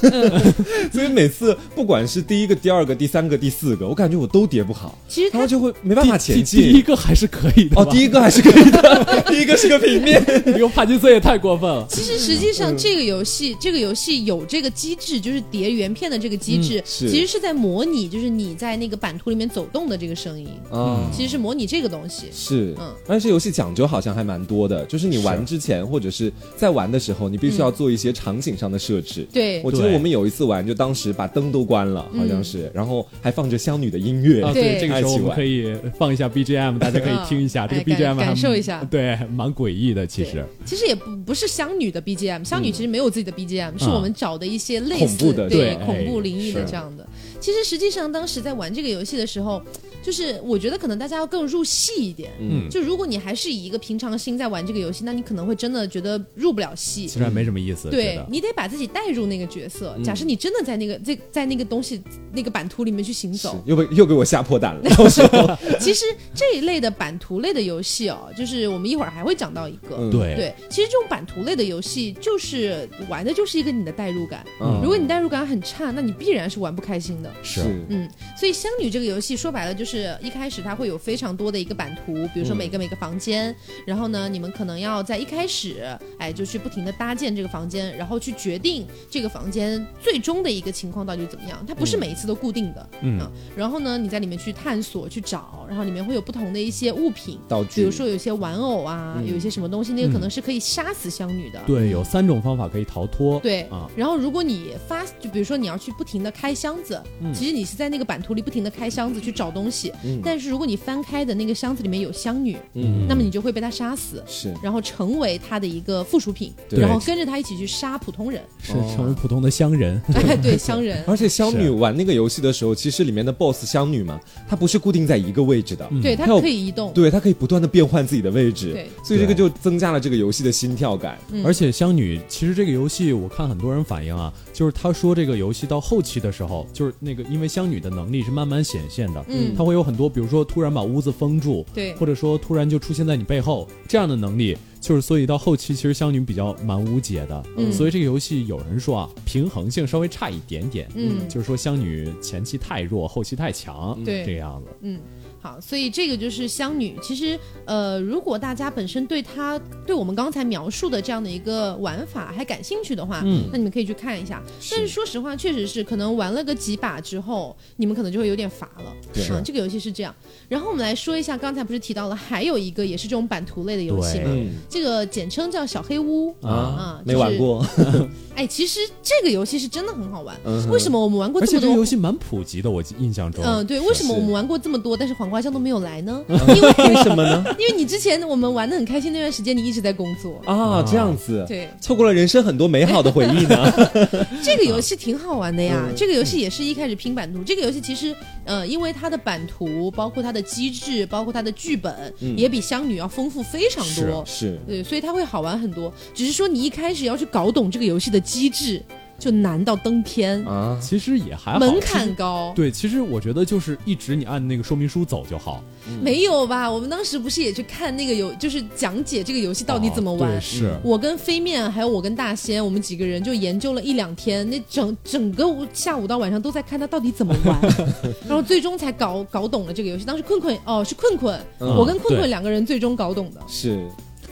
所以每次不管是第一个、第二个、第三个、第四个，我感觉我都叠不好。其实他就会没办法前进。第一个还是可以的哦，第一个还是可以的，第一个是个平面，这个帕金森也太过分了。其实实际上这个游戏，这个游戏有这个机制，就是叠圆片的这个机制，其实是在模拟，就是你在那个版图里面走动的这个声音啊，其实是模拟这个东西。是，嗯，但是游戏讲究好像还蛮多的，就是你玩之前或者是在玩的时候，你必须要做一些场景上的设置。对，我记得我们有一次玩，就当时把灯都关了，好像是，然后还放着香女的音乐。对，这个时候我们可以放一下 BGM，大家可以听一下这个 BGM，感受一下。对，蛮诡异的，其实。其实也不不是香女的 BGM，香女其实没有自己的 BGM，是我们找的一些类似对恐怖灵异的这样的。其实实际上当时在玩这个游戏的时候。就是我觉得可能大家要更入戏一点，嗯，就如果你还是以一个平常心在玩这个游戏，那你可能会真的觉得入不了戏，其实没什么意思。对你得把自己带入那个角色。假设你真的在那个在在那个东西那个版图里面去行走，又被又给我吓破胆了。其实这一类的版图类的游戏哦，就是我们一会儿还会讲到一个，对对，其实这种版图类的游戏就是玩的就是一个你的代入感。如果你代入感很差，那你必然是玩不开心的。是，嗯，所以香女这个游戏说白了就是。是一开始它会有非常多的一个版图，比如说每个每个房间，然后呢，你们可能要在一开始，哎，就去不停的搭建这个房间，然后去决定这个房间最终的一个情况到底怎么样。它不是每一次都固定的，嗯，然后呢，你在里面去探索去找，然后里面会有不同的一些物品道具，比如说有些玩偶啊，有一些什么东西，那个可能是可以杀死香女的。对，有三种方法可以逃脱。对啊，然后如果你发，就比如说你要去不停的开箱子，其实你是在那个版图里不停的开箱子去找东西。但是如果你翻开的那个箱子里面有香女，嗯，那么你就会被他杀死，是，然后成为他的一个附属品，然后跟着他一起去杀普通人，是成为普通的乡人，哎，对，乡人。而且香女玩那个游戏的时候，其实里面的 BOSS 香女嘛，她不是固定在一个位置的，对，她可以移动，对，她可以不断的变换自己的位置，对，所以这个就增加了这个游戏的心跳感。而且香女其实这个游戏，我看很多人反映啊，就是他说这个游戏到后期的时候，就是那个因为香女的能力是慢慢显现的，嗯，他会有很多。比如说，突然把屋子封住，对，或者说突然就出现在你背后，这样的能力，就是所以到后期其实香女比较蛮无解的，嗯，所以这个游戏有人说啊，平衡性稍微差一点点，嗯，就是说香女前期太弱，后期太强，对，这个样子，嗯。好，所以这个就是香女。其实，呃，如果大家本身对她对我们刚才描述的这样的一个玩法还感兴趣的话，嗯，那你们可以去看一下。但是说实话，确实是可能玩了个几把之后，你们可能就会有点乏了。对，这个游戏是这样。然后我们来说一下，刚才不是提到了还有一个也是这种版图类的游戏吗？这个简称叫小黑屋啊啊，没玩过。哎，其实这个游戏是真的很好玩。为什么我们玩过这么多？而且这个游戏蛮普及的，我印象中。嗯，对。为什么我们玩过这么多，但是黄瓜酱都没有来呢？因为什么呢？因为你之前我们玩的很开心那段时间，你一直在工作啊，这样子。对，错过了人生很多美好的回忆呢。这个游戏挺好玩的呀。这个游戏也是一开始拼版图。这个游戏其实，呃，因为它的版图，包括它的机制，包括它的剧本，也比香女要丰富非常多。是，对，所以它会好玩很多。只是说你一开始要去搞懂这个游戏的机制。就难到登天啊！其实也还好，门槛高。对，其实我觉得就是一直你按那个说明书走就好。没有吧？我们当时不是也去看那个游，就是讲解这个游戏到底怎么玩。是我跟飞面还有我跟大仙，我们几个人就研究了一两天，那整整个下午到晚上都在看他到底怎么玩，然后最终才搞搞懂了这个游戏。当时困困哦，是困困，我跟困困两个人最终搞懂的。是。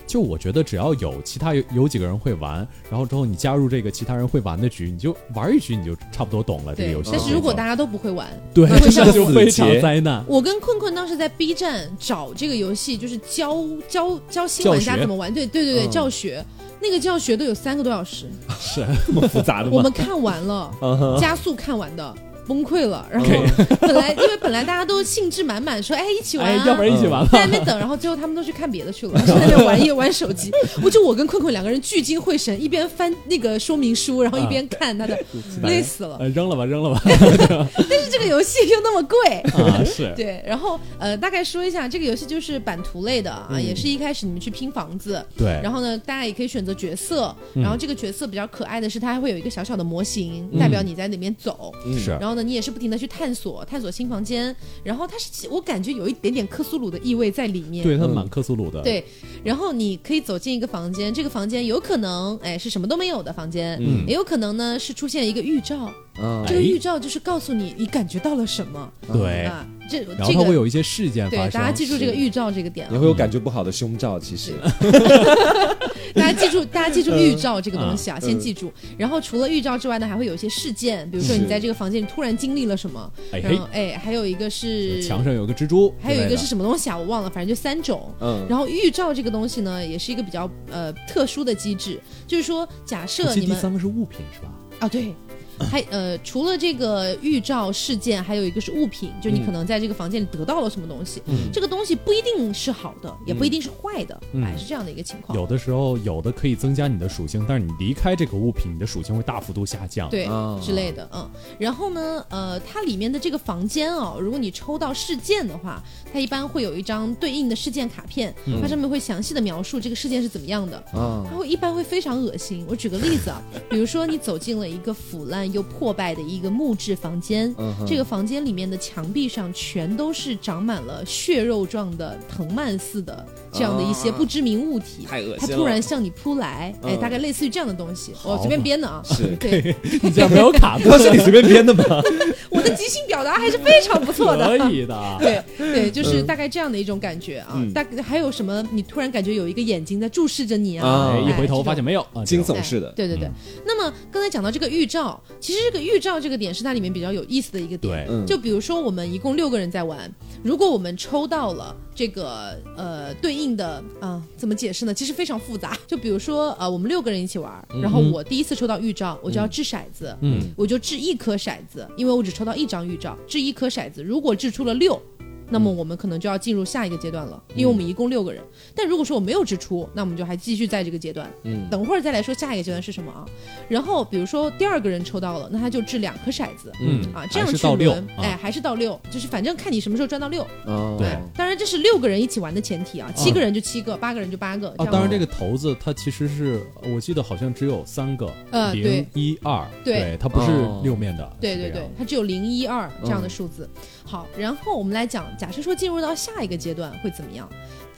就我觉得，只要有其他有有几个人会玩，然后之后你加入这个其他人会玩的局，你就玩一局你就差不多懂了这个游戏。但是如果大家都不会玩，对，那 就非常灾难。我跟困困当时在 B 站找这个游戏，就是教教教新玩家怎么玩，对对对对，教学那个教学都有三个多小时，是这么复杂的吗？我们看完了，加速看完的。崩溃了，然后本来因为本来大家都兴致满满，说哎一起玩，要不然一起玩，在那边等，然后最后他们都去看别的去了，在那边玩一 玩手机。我就我跟困困两个人聚精会神，一边翻那个说明书，然后一边看他的，累死了。扔了吧，扔了吧。但是这个游戏又那么贵啊，是对。然后呃，大概说一下，这个游戏就是版图类的啊，也是一开始你们去拼房子，对。然后呢，大家也可以选择角色，然后这个角色比较可爱的是，它还会有一个小小的模型，代表你在里面走，是。然后呢，你也是不停的去探。索探索新房间，然后它是我感觉有一点点克苏鲁的意味在里面，对，它蛮克苏鲁的。对，然后你可以走进一个房间，这个房间有可能哎是什么都没有的房间，嗯，也有可能呢是出现一个预兆。这个预兆就是告诉你你感觉到了什么。对啊，这然后它会有一些事件对，大家记住这个预兆这个点。你会有感觉不好的胸罩，其实。大家记住，大家记住预兆这个东西啊，先记住。然后除了预兆之外呢，还会有一些事件，比如说你在这个房间里突然经历了什么。然后哎，还有一个是墙上有个蜘蛛，还有一个是什么东西啊？我忘了，反正就三种。嗯。然后预兆这个东西呢，也是一个比较呃特殊的机制，就是说假设你们第三个是物品是吧？啊，对。还呃，除了这个预兆事件，还有一个是物品，就你可能在这个房间里得到了什么东西，这个东西不一定是好的，也不一定是坏的，哎，是这样的一个情况。有的时候，有的可以增加你的属性，但是你离开这个物品，你的属性会大幅度下降，对之类的，嗯。然后呢，呃，它里面的这个房间哦，如果你抽到事件的话，它一般会有一张对应的事件卡片，它上面会详细的描述这个事件是怎么样的，它会一般会非常恶心。我举个例子啊，比如说你走进了一个腐烂又破败的。一个木质房间，这个房间里面的墙壁上全都是长满了血肉状的藤蔓似的这样的一些不知名物体，太恶心了。它突然向你扑来，哎，大概类似于这样的东西，我随便编的啊。是，对，你这样没有卡，不是你随便编的吗？我的即兴表达还是非常不错的，可以的。对对，就是大概这样的一种感觉啊。大概还有什么？你突然感觉有一个眼睛在注视着你啊？一回头发现没有，惊悚式的。对对对。那么刚才讲到这个预兆，其实这个预兆这个点是它里面比较有意思的一个点。就比如说我们一共六个人在玩，如果我们抽到了这个呃对应的啊，怎么解释呢？其实非常复杂。就比如说呃，我们六个人一起玩，然后我第一次抽到预兆，我就要掷骰子，嗯，我就掷一颗骰子，因为我只抽到一张预兆，掷一颗骰子，如果掷出了六。那么我们可能就要进入下一个阶段了，因为我们一共六个人。但如果说我没有支出，那我们就还继续在这个阶段。嗯，等会儿再来说下一个阶段是什么啊？然后比如说第二个人抽到了，那他就掷两颗骰子。嗯啊，这样去轮，哎，还是到六，就是反正看你什么时候转到六。哦，对，当然这是六个人一起玩的前提啊，七个人就七个，八个人就八个。啊，当然这个骰子它其实是我记得好像只有三个，呃，零一二，对，它不是六面的。对对对，它只有零一二这样的数字。好，然后我们来讲，假设说进入到下一个阶段会怎么样？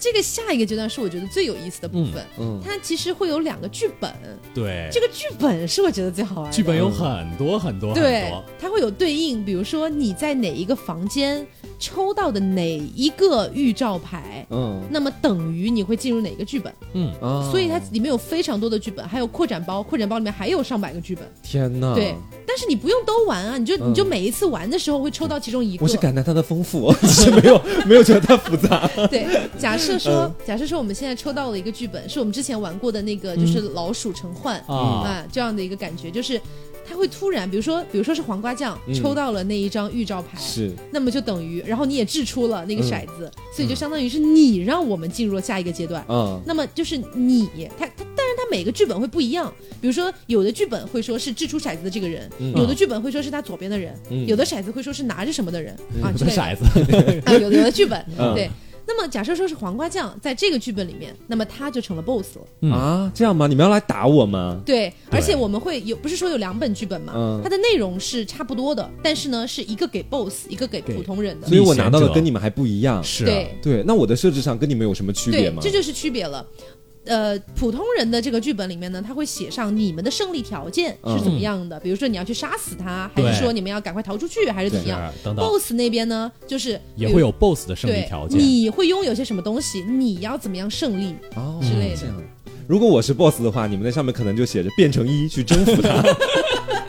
这个下一个阶段是我觉得最有意思的部分，嗯，它其实会有两个剧本，对，这个剧本是我觉得最好玩的。剧本有很多很多，对，它会有对应，比如说你在哪一个房间。抽到的哪一个预兆牌，嗯，那么等于你会进入哪个剧本，嗯，所以它里面有非常多的剧本，还有扩展包，扩展包里面还有上百个剧本。天哪！对，但是你不用都玩啊，你就你就每一次玩的时候会抽到其中一个。我是感叹它的丰富，是没有没有觉得它复杂。对，假设说，假设说我们现在抽到了一个剧本，是我们之前玩过的那个，就是老鼠成患啊，这样的一个感觉，就是。他会突然，比如说，比如说是黄瓜酱抽到了那一张预兆牌，是，那么就等于，然后你也掷出了那个骰子，所以就相当于是你让我们进入了下一个阶段。嗯，那么就是你，他他，但是他每个剧本会不一样，比如说有的剧本会说是掷出骰子的这个人，有的剧本会说是他左边的人，有的骰子会说是拿着什么的人啊，这个骰子。啊，有的有的剧本对。那么假设说是黄瓜酱在这个剧本里面，那么他就成了 BOSS 了啊？这样吗？你们要来打我吗？对，而且我们会有，不是说有两本剧本吗？它的内容是差不多的，但是呢，是一个给 BOSS，一个给普通人的。所以我拿到的跟你们还不一样。是，对对。那我的设置上跟你们有什么区别吗？这就是区别了。呃，普通人的这个剧本里面呢，他会写上你们的胜利条件是怎么样的，比如说你要去杀死他，还是说你们要赶快逃出去，还是怎么样？等等。BOSS 那边呢，就是也会有 BOSS 的胜利条件，你会拥有些什么东西？你要怎么样胜利之类的？如果我是 BOSS 的话，你们在上面可能就写着变成一去征服他。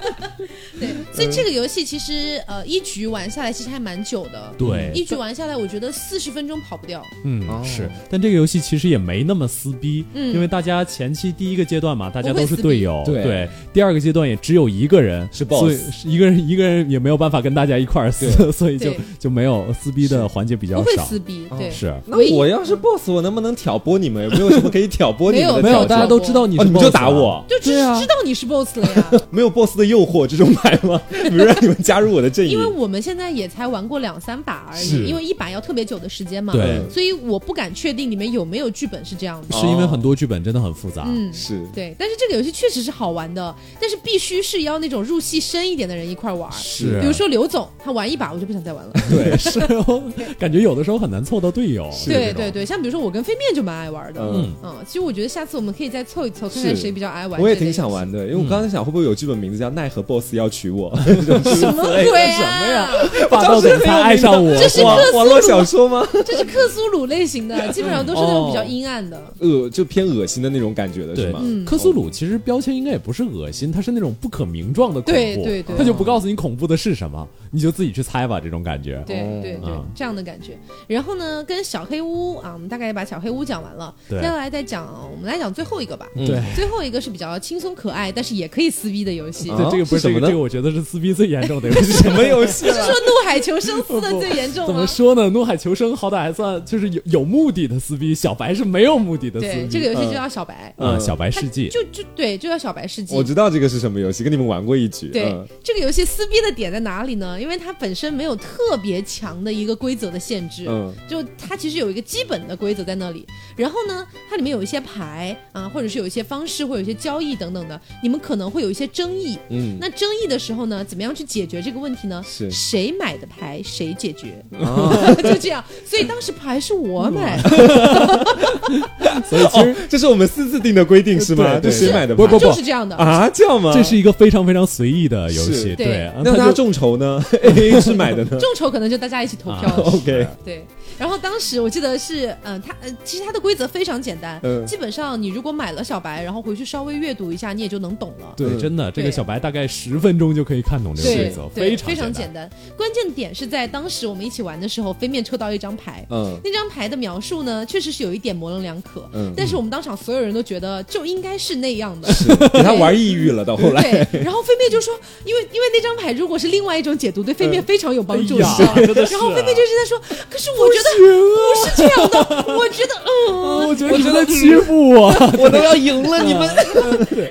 所以这个游戏其实呃一局玩下来其实还蛮久的，对，一局玩下来我觉得四十分钟跑不掉。嗯，是，但这个游戏其实也没那么撕逼，因为大家前期第一个阶段嘛，大家都是队友，对，第二个阶段也只有一个人是 boss，一个人一个人也没有办法跟大家一块儿撕，所以就就没有撕逼的环节比较少。不会撕逼，对，是。那我要是 boss，我能不能挑拨你们？有没有什么可以挑拨你们的？没有，大家都知道你是，你就打我，就只知道你是 boss 了呀。没有 boss 的诱惑这种牌吗？比如让你们加入我的阵营，因为我们现在也才玩过两三把而已，因为一把要特别久的时间嘛，对，所以我不敢确定里面有没有剧本是这样的，是因为很多剧本真的很复杂，嗯，是。对，但是这个游戏确实是好玩的，但是必须是要那种入戏深一点的人一块玩，是，比如说刘总，他玩一把我就不想再玩了，对，是，感觉有的时候很难凑到队友，对对对，像比如说我跟飞面就蛮爱玩的，嗯。嗯，其实我觉得下次我们可以再凑一凑，看看谁比较爱玩，我也挺想玩的，因为我刚才想会不会有剧本名字叫奈何 BOSS 要娶我。我，什么鬼啊？什么呀？霸道总裁爱上我？这是网网络小说吗？这是克苏鲁类型的，基本上都是那种比较阴暗的，恶就偏恶心的那种感觉的是吗？克苏鲁其实标签应该也不是恶心，它是那种不可名状的恐怖，对对对，他就不告诉你恐怖的是什么，你就自己去猜吧，这种感觉。对对对，这样的感觉。然后呢，跟小黑屋啊，我们大概把小黑屋讲完了，接下来再讲，我们来讲最后一个吧。对，最后一个是比较轻松可爱，但是也可以撕逼的游戏。对，这个不是什么这个，我觉得是撕逼最严重的游戏。什么游戏？不是说怒海求生撕的最严重怎么说呢？怒海求生好歹还算就是有有目的的撕逼，小白是没有目的的撕逼。对，这个游戏就叫小白。嗯，小白世界。就就对，就叫小白世界。我知道这个是什么游戏，跟你们玩过一局。对，这个游戏撕逼的点在哪里呢？因为它本身没有特别强的一个规则的限制，嗯，就它其实有一个基本的规则在那里。然后呢，它里面有一些牌啊，或者是有一些方式，或有一些交易等等的，你们可能会有一些争议。嗯，那争议的时候呢，怎么样去解决这个问题呢？是谁买的牌谁解决，就这样。所以当时牌是我买的，所以其实这是我们私自定的规定是吗？对，谁买的？不不不，就是这样的啊，这样吗？这是一个非常非常随意的游戏。对，那大家众筹呢？A A 是买的呢？众筹可能就大家一起投票。OK，对。然后当时我记得是，嗯，它呃，其实它的规则非常简单，嗯，基本上你如果买了小白，然后回去稍微阅读一下，你也就能懂了。对，真的，这个小白大概十分钟就可以看懂这个规则，非常非常简单。关键点是在当时我们一起玩的时候，飞面抽到一张牌，嗯，那张牌的描述呢，确实是有一点模棱两可，嗯，但是我们当场所有人都觉得就应该是那样的，给他玩抑郁了。到后来，对，然后飞面就说，因为因为那张牌如果是另外一种解读，对飞面非常有帮助，然后飞面就是在说，可是我觉得不是。这样的，我觉得，嗯，我觉得你在欺负我，我都要 赢了你们。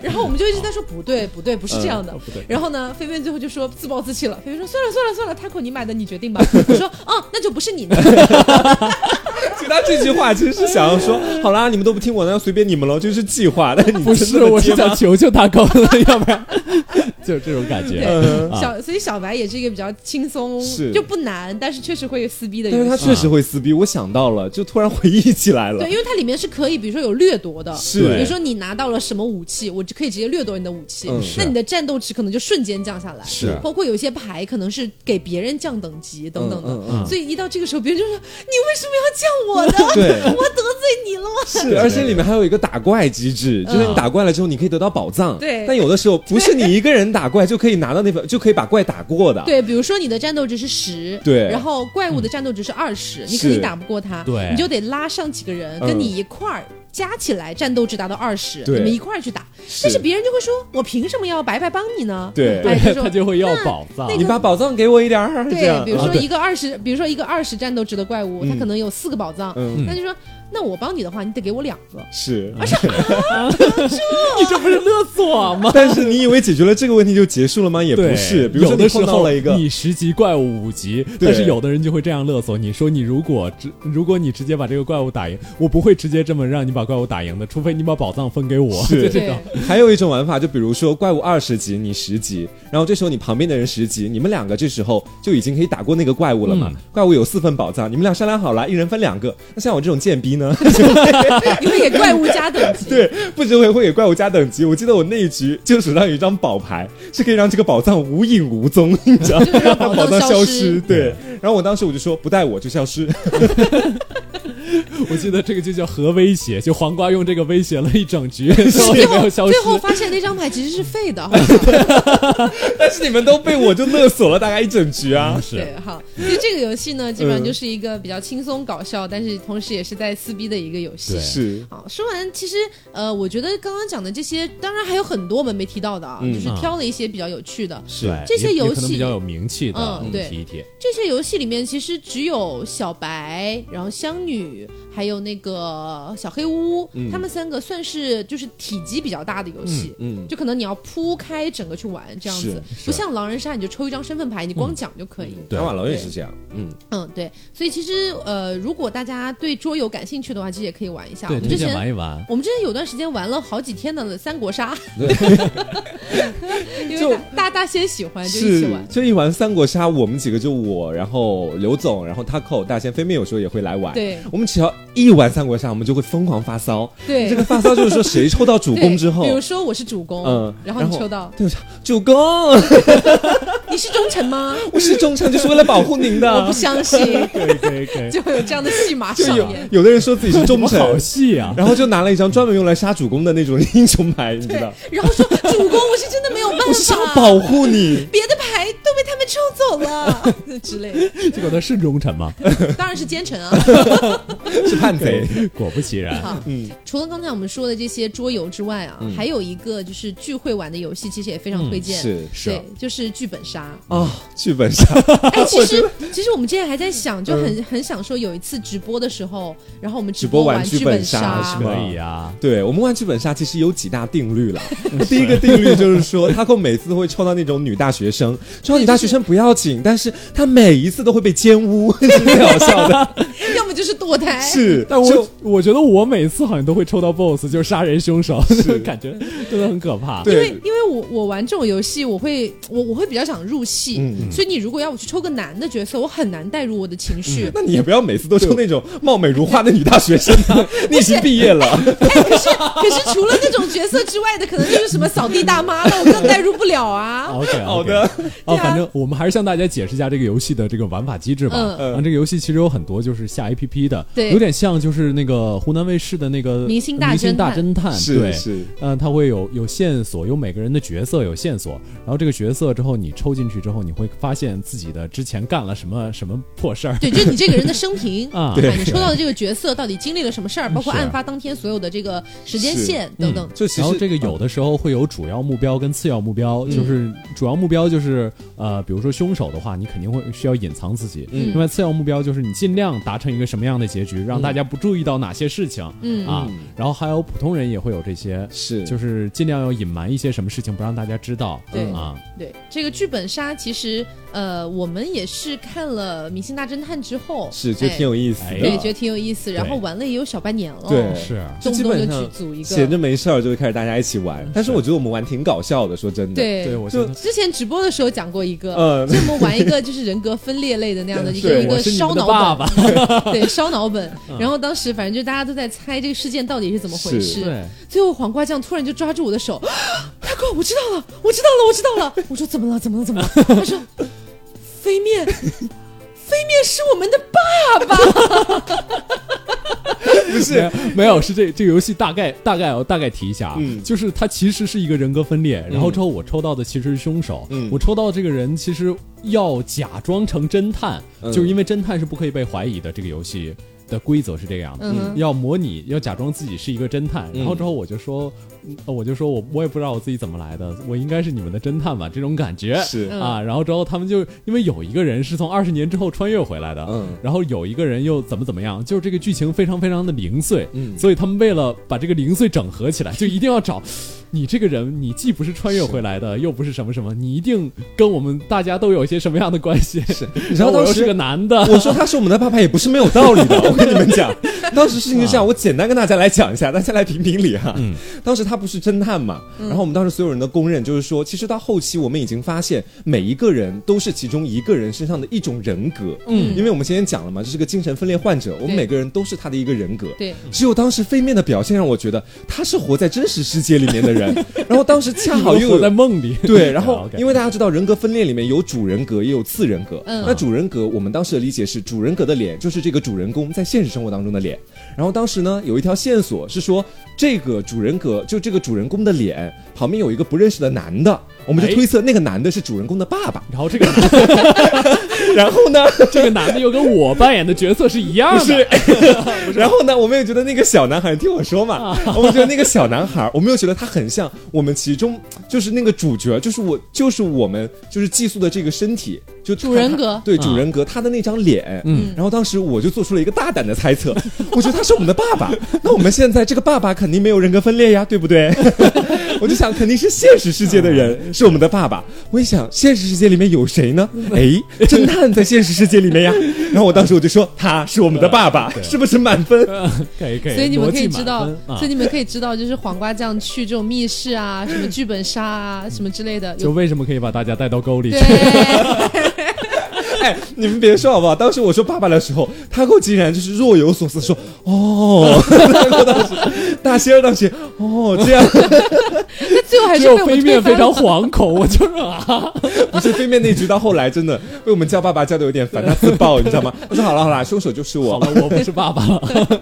然后我们就一直在说不对，不对，不是这样的。然后呢，菲菲最后就说自暴自弃了。菲菲说算了算了算了，Taco 你买的你决定吧。我说哦，那就不是你的。其他这句话其实是想要说，好啦，你们都不听我的，那随便你们了，就是计划。但你不是，我是想求求他搞，要不然 就是这种感觉。小所以小白也是一个比较轻松，是就不难，但是确实会撕逼的。因为他确实会撕逼，我想到。了，就突然回忆起来了。对，因为它里面是可以，比如说有掠夺的，是，比如说你拿到了什么武器，我就可以直接掠夺你的武器，那你的战斗值可能就瞬间降下来。是，包括有些牌可能是给别人降等级等等的，所以一到这个时候，别人就说你为什么要降我的？对，我得罪你了吗？是，而且里面还有一个打怪机制，就是你打怪了之后，你可以得到宝藏。对，但有的时候不是你一个人打怪就可以拿到那份，就可以把怪打过的。对，比如说你的战斗值是十，对，然后怪物的战斗值是二十，你肯定打不过他，对，你就得拉。上几个人跟你一块儿加起来战斗值达到二十，你们一块儿去打。但是别人就会说：“我凭什么要白白帮你呢？”对，他就会要宝藏。你把宝藏给我一点儿。对，比如说一个二十，比如说一个二十战斗值的怪物，他可能有四个宝藏，那就说。那我帮你的话，你得给我两个。是，而且 你这不是勒索吗？但是你以为解决了这个问题就结束了吗？也不是。比如说的时候了一个你十级怪物五级，但是有的人就会这样勒索你说你如果直如果你直接把这个怪物打赢，我不会直接这么让你把怪物打赢的，除非你把宝藏分给我。是这种。还有一种玩法，就比如说怪物二十级，你十级，然后这时候你旁边的人十级，你们两个这时候就已经可以打过那个怪物了嘛？怪物有四份宝藏，你们俩商量好了，一人分两个。那像我这种贱逼呢？你会给怪物加等级，对，不知会会给怪物加等级。我记得我那一局就手上有一张宝牌，是可以让这个宝藏无影无踪，你知道吗？让宝藏消失。对，然后我当时我就说不带我就消失。我记得这个就叫核威胁，就黄瓜用这个威胁了一整局，最后最后发现那张牌其实是废的，但是你们都被我就勒索了大概一整局啊。对，好，其实这个游戏呢，基本上就是一个比较轻松搞笑，但是同时也是在撕逼的一个游戏。是，好，说完，其实呃，我觉得刚刚讲的这些，当然还有很多我们没提到的啊，就是挑了一些比较有趣的。是，这些游戏比较有名气的，嗯，对，提一提。这些游戏这里面其实只有小白，然后香女。还有那个小黑屋，他们三个算是就是体积比较大的游戏，嗯，就可能你要铺开整个去玩这样子，不像狼人杀，你就抽一张身份牌，你光讲就可以。对，瓦龙也是这样，嗯嗯，对，所以其实呃，如果大家对桌游感兴趣的话，其实也可以玩一下。我们，之前玩一玩。我们之前有段时间玩了好几天的三国杀，因为大大仙喜欢就一起玩。就一玩三国杀，我们几个就我，然后刘总，然后他扣大仙飞面有时候也会来玩。对，我们只要。一玩三国杀，我们就会疯狂发骚。对，这个发骚就是说，谁抽到主公 之后，比如说我是主公，嗯，然后你抽到，对，主公，你是忠臣吗？我是忠臣，就是为了保护您的。我不相信，可以可以可以，就会有这样的戏码上演。有的人说自己是忠臣，好戏啊，然后就拿了一张专门用来杀主公的那种英雄牌，你知道？然后说主公，我是真的没有办法，我是想保护你，别的牌都被他们抽走了之类的。结果他是忠臣吗？当然是奸臣啊，是叛贼。果不其然，嗯，除了刚才我们说的这些桌游之外啊，还有一个就是聚会玩的游戏，其实也非常推荐，是是，对，就是剧本杀啊，剧本杀。哎，其实 其实我们之前还在想，就很很想说有一次直播的时候，然后我们直播玩剧本杀可以啊。对，我们玩剧本杀其实有几大定律了。第一个定律就是说，他会每次都会抽到那种女大学生，抽到女大学生不要紧，但是他每一次都会被奸污，是最好笑的。要么就是堕胎。是，但我我觉得我每次好像都会抽到 BOSS，就是杀人凶手，感觉真的很可怕。因为因为我我玩这种游戏，我会我我会比较想入戏，所以你如果要我去抽个男的角色，我很难带入我的情绪。那你也不要每次都抽那种貌美如花的女大学生啊！你已经毕业了。哎，可是可是除了那种角色之外的，可能就是什么扫地大妈了，我更代入不了啊。OK，好的。哦，反正我们还是向大家解释一下这个游戏的这个玩法机制吧。嗯嗯。这个游戏其实有很多就是下 APP 的，对，有点像就是那个湖南卫视的那个明星大侦探，是是。嗯，它会有有线索，有每个人的角色有线索，然后这个角色之后你抽进去之后，你会发现自己的之前干了什么什么破事儿。对，就你这个人的生平 啊，对，你抽到的这个角色到底经历了什么事儿，包括案发当天所有的这个时间线等等。就然后这个有的时候会有主要目标跟次要目标，就是主要目标就是呃，比如说凶手的话，你肯定会需要隐藏自己。另外次要目标就是你尽量达成一个什么样的结局，让大家不注意到哪些事情。嗯。啊，然后还有普通人也会有这些，是。就是尽量要隐瞒一些什么事情，不让大家知道。对啊，对。这个剧本杀其实。呃，我们也是看了《明星大侦探》之后，是觉得挺有意思，对，觉得挺有意思。然后玩了也有小半年了，对，是，动不动就去组一个，闲着没事儿就会开始大家一起玩。但是我觉得我们玩挺搞笑的，说真的，对，我就之前直播的时候讲过一个，嗯，就我们玩一个就是人格分裂类的那样的 一个一个烧脑本，对，烧脑本。然后当时反正就大家都在猜这个事件到底是怎么回事。对，最后黄瓜酱突然就抓住我的手，大哥，我知道了，我知道了，我知道了。我说怎么了？怎么了？怎么了？他说。飞面，飞面是我们的爸爸，不是没有是这这个游戏大概大概我大概提一下啊，就是它其实是一个人格分裂，然后之后我抽到的其实是凶手，我抽到这个人其实要假装成侦探，就是因为侦探是不可以被怀疑的，这个游戏的规则是这个样子，要模拟要假装自己是一个侦探，然后之后我就说。我就说，我我也不知道我自己怎么来的，我应该是你们的侦探吧，这种感觉是啊。然后之后他们就因为有一个人是从二十年之后穿越回来的，嗯，然后有一个人又怎么怎么样，就是这个剧情非常非常的零碎，嗯，所以他们为了把这个零碎整合起来，就一定要找你这个人，你既不是穿越回来的，又不是什么什么，你一定跟我们大家都有一些什么样的关系？是，然后我又是个男的，我说他是我们的爸爸也不是没有道理的。我跟你们讲，当时事情是这样，我简单跟大家来讲一下，大家来评评理哈。嗯，当时他不是侦探嘛。然后我们当时所有人的公认就是说，其实到后期我们已经发现，每一个人都是其中一个人身上的一种人格。嗯，因为我们先前讲了嘛，这是个精神分裂患者，我们每个人都是他的一个人格。对，只有当时飞面的表现让我觉得他是活在真实世界里面的人。然后当时恰好又活在梦里。对，然后因为大家知道人格分裂里面有主人格也有次人格。嗯，那主人格我们当时的理解是，主人格的脸就是这个主人公在现实生活当中的脸。然后当时呢，有一条线索是说，这个主人格就这个主人公的脸旁边有一个不认识的男的，我们就推测那个男的是主人公的爸爸。然后这个，然后呢，这个男的又跟我扮演的角色是一样的。是，然后呢，我们也觉得那个小男孩，听我说嘛，我们觉得那个小男孩，我们又觉得他很像我们其中就是那个主角，就是我，就是我们，就是寄宿的这个身体。就主人格对主人格他的那张脸，嗯，然后当时我就做出了一个大胆的猜测，我觉得他是我们的爸爸。那我们现在这个爸爸肯定没有人格分裂呀，对不对？我就想肯定是现实世界的人是我们的爸爸。我一想现实世界里面有谁呢？哎，侦探在现实世界里面呀。然后我当时我就说他是我们的爸爸，是不是满分？可以可以。所以你们可以知道，所以你们可以知道，就是黄瓜酱去这种密室啊，什么剧本杀啊，什么之类的，就为什么可以把大家带到沟里去？哎，你们别说好不好？当时我说爸爸的时候，他给我竟然就是若有所思说：“哦。”当时大仙儿当时哦这样，那最后还是被飞面非常惶恐。我就是啊，不是飞面那局到后来真的被我们叫爸爸叫的有点烦，他自爆你知道吗？我说好了好了，凶手就是我，我不是爸爸了。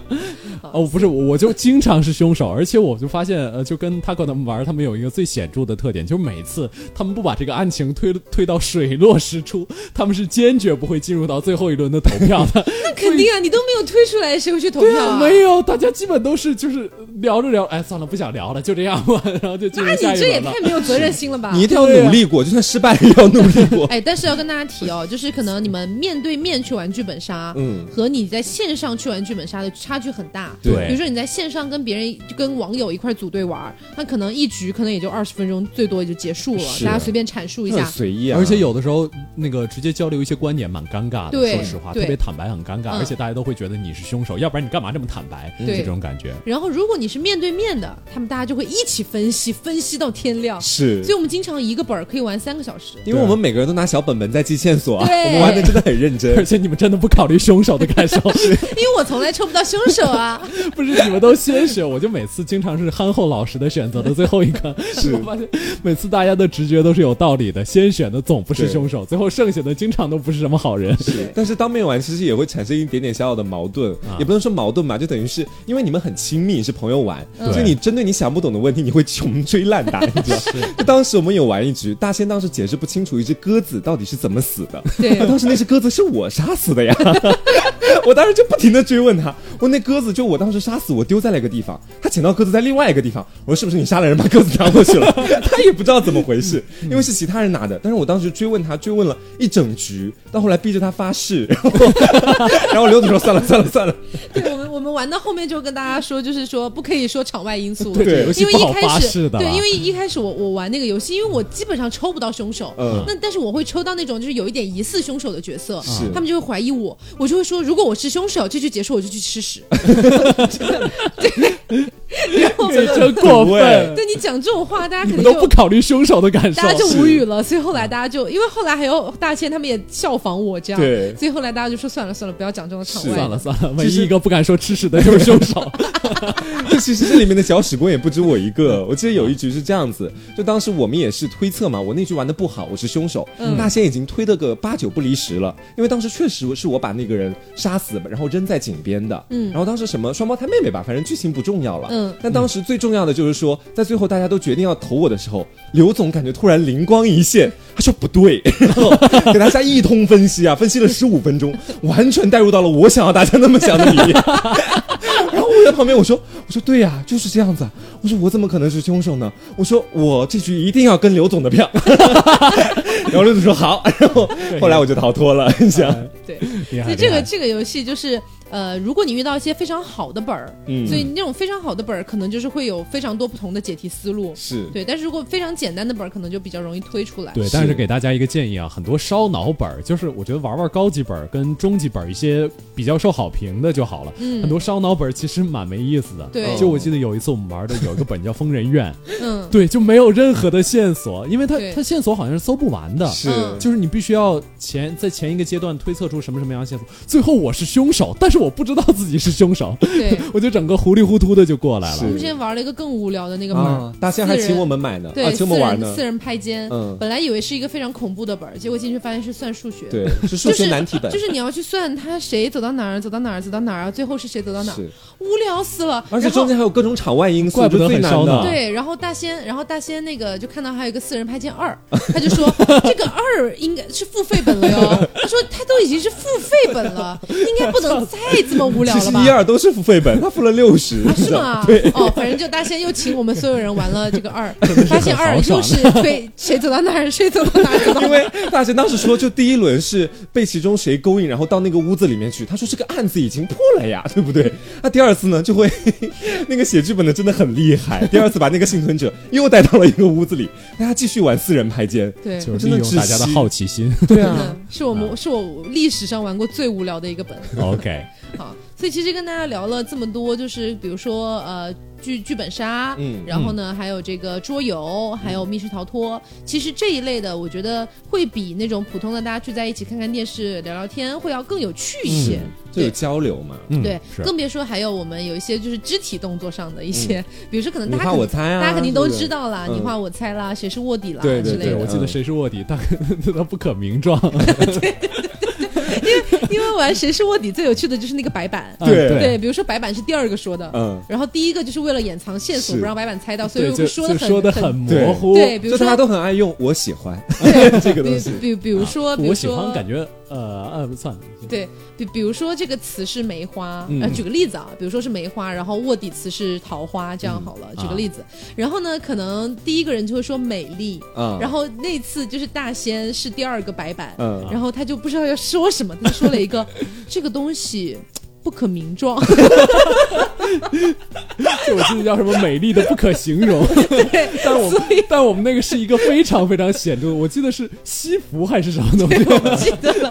哦，不是，我就经常是凶手，而且我就发现，呃，就跟他跟他们玩，他们有一个最显著的特点，就是每次他们不把这个案情推推到水落石出，他们是坚决不会进入到最后一轮的投票的。那 肯定啊，你都没有推出来，谁会去投票？没有，大家基本都是就是聊着聊，哎，算了，不想聊了，就这样吧，然后就进入下一轮了。你这也太没有责任心了吧？你一定要努力过，就算失败也要努力过。哎，但是要跟大家提哦，就是可能你们面对面去玩剧本杀，嗯，和你在线上去玩剧本杀的差距很大。对，比如说你在。线上跟别人跟网友一块组队玩，那可能一局可能也就二十分钟，最多也就结束了。大家随便阐述一下，随意。而且有的时候那个直接交流一些观点蛮尴尬的，说实话，特别坦白很尴尬，而且大家都会觉得你是凶手，要不然你干嘛这么坦白？这种感觉。然后如果你是面对面的，他们大家就会一起分析，分析到天亮。是，所以我们经常一个本儿可以玩三个小时，因为我们每个人都拿小本本在记线索啊，我们玩的真的很认真，而且你们真的不考虑凶手的感受，因为我从来抽不到凶手啊。不是，你们都先选我。就每次经常是憨厚老实的选择的最后一个，是。我发现每次大家的直觉都是有道理的，先选的总不是凶手，最后剩下的经常都不是什么好人。是，但是当面玩其实也会产生一点点小小的矛盾，也不能说矛盾吧，就等于是因为你们很亲密，是朋友玩，所以你针对你想不懂的问题，你会穷追烂打，你知道？就当时我们有玩一局，大仙当时解释不清楚一只鸽子到底是怎么死的，对，当时那只鸽子是我杀死的呀，我当时就不停的追问他，我那鸽子就我当时杀死，我丢在了一个地方。他捡到鸽子在另外一个地方，我说是不是你杀了人把鸽子拿过去了？他也不知道怎么回事，因为是其他人拿的。但是我当时追问他，追问了一整局，到后来逼着他发誓，然后 然后刘总说算了算了算了。对我们我们玩到后面就跟大家说，就是说不可以说场外因素，对，因为一开始对，因为一开始我我玩那个游戏，因为我基本上抽不到凶手，嗯，那但是我会抽到那种就是有一点疑似凶手的角色，是他们就会怀疑我，我就会说如果我是凶手，这局结束我就去吃屎。哈哈哈哈哈 然后真过分！对你讲这种话，大家肯定都不考虑凶手的感受，大家就无语了。所以后来大家就，因为后来还有大千他们也效仿我这样，对所以后来大家就说算了算了，不要讲这种场外。算了算了，唯一一个不敢说吃屎的就是凶手。这其实这里面的搅屎棍也不止我一个。我记得有一局是这样子，就当时我们也是推测嘛，我那局玩的不好，我是凶手。大仙已经推的个八九不离十了，因为当时确实是我把那个人杀死，然后扔在井边的。嗯，然后当时什么双胞胎妹妹吧，反正剧情不重要了。嗯，但当时最重要的就是说，在最后大家都决定要投我的时候，刘总感觉突然灵光一现，他说不对，然后给大家一通分析啊，分析了十五分钟，完全带入到了我想要大家那么想的里面。然后我在旁边我说我说对呀，就是这样子。我说我怎么可能是凶手呢？我说我这局一定要跟刘总的票。然后刘总说好，然后后来我就逃脱了。你想，对，所以这个这个游戏就是。呃，如果你遇到一些非常好的本儿，嗯，所以那种非常好的本儿，可能就是会有非常多不同的解题思路，是。对。但是如果非常简单的本儿，可能就比较容易推出来。对，但是给大家一个建议啊，很多烧脑本儿，就是我觉得玩玩高级本儿跟中级本儿一些比较受好评的就好了。嗯，很多烧脑本儿其实蛮没意思的。对，就我记得有一次我们玩的有一个本叫疯人院，嗯，对，就没有任何的线索，因为它它线索好像是搜不完的，是，就是你必须要前在前一个阶段推测出什么什么样的线索，最后我是凶手，但是我不知道自己。是凶手，对，我就整个糊里糊涂的就过来了。我们之前玩了一个更无聊的那个本，大仙还请我们买呢，对，请我们玩呢。四人拍肩，嗯，本来以为是一个非常恐怖的本，结果进去发现是算数学，对，是数学难题本，就是你要去算他谁走到哪儿，走到哪儿，走到哪儿，最后是谁走到哪儿，无聊死了。而且中间还有各种场外因素，怪不得很烧脑。对，然后大仙，然后大仙那个就看到还有一个四人拍肩二，他就说这个二应该是付费本了哟。他说他都已经是付费本了，应该不能再这么无聊了吧？一二都是付费。本他付了六十，是吗？对，哦，反正就大仙又请我们所有人玩了这个二，发现二又是 被谁走到哪儿，谁走到哪儿。因为大仙当时说，就第一轮是被其中谁勾引，然后到那个屋子里面去。他说这个案子已经破了呀，对不对？那第二次呢，就会那个写剧本的真的很厉害。第二次把那个幸存者又带到了一个屋子里，大家继续玩四人拍肩，对，就是利用大家的好奇心。对啊，是我们是我历史上玩过最无聊的一个本。OK，好。所以其实跟大家聊了这么多，就是比如说呃。剧剧本杀，嗯，然后呢，还有这个桌游，还有密室逃脱。其实这一类的，我觉得会比那种普通的大家聚在一起看看电视、聊聊天，会要更有趣一些，就有交流嘛。对，更别说还有我们有一些就是肢体动作上的一些，比如说可能大家我猜啊，大家肯定都知道了，你画我猜啦，谁是卧底啦之类的。我记得谁是卧底，但他 不可名状。因为因为玩谁是卧底最有趣的就是那个白板，对。对，比如说白板是第二个说的，嗯，然后第一个就是为了掩藏线索，不让白板猜到，所以说的说的很模糊，对，比如说大家都很爱用，我喜欢 这个东西，比比如说，我喜欢感觉。呃呃，不算。对，比比如说这个词是梅花，呃，举个例子啊，比如说是梅花，然后卧底词是桃花，这样好了，举个例子。然后呢，可能第一个人就会说美丽，然后那次就是大仙是第二个白板，然后他就不知道要说什么，他说了一个 这个东西。不可名状，这我记得叫什么美丽的不可形容。对，但我们但我们那个是一个非常非常显著，我记得是西服还是什么东西？我记得了，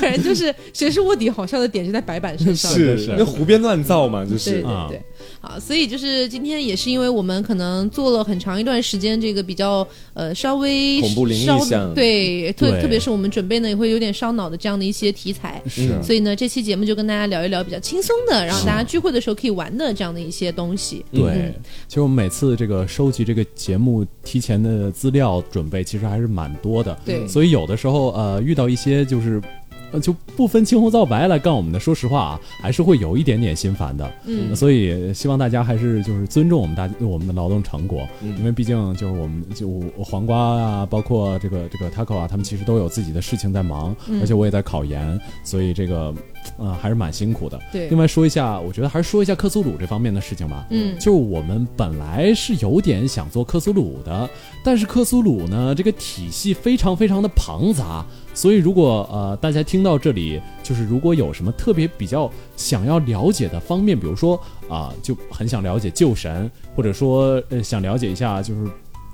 反正就是谁是卧底，好笑的点是在白板身上，是是那胡编乱造嘛，就是对对对。好，所以就是今天也是因为我们可能做了很长一段时间这个比较呃稍微恐怖灵异向对特特别是我们准备呢也会有点烧脑的这样的一些题材，是，所以呢这期节目就跟大家聊一聊比较轻松的，然后大家聚会的时候可以玩的这样的一些东西。对，其实我们每次这个收集这个节目提前的资料准备其实还是蛮多的，对，所以有的时候呃遇到一些就是。就不分青红皂白来干我们的，说实话啊，还是会有一点点心烦的。嗯，所以希望大家还是就是尊重我们大我们的劳动成果，因为毕竟就是我们就黄瓜啊，包括这个这个 taco 啊，他们其实都有自己的事情在忙，而且我也在考研，所以这个呃还是蛮辛苦的。对，另外说一下，我觉得还是说一下克苏鲁这方面的事情吧。嗯，就我们本来是有点想做克苏鲁的，但是克苏鲁呢这个体系非常非常的庞杂。所以，如果呃大家听到这里，就是如果有什么特别比较想要了解的方面，比如说啊，就很想了解救神，或者说呃想了解一下，就是。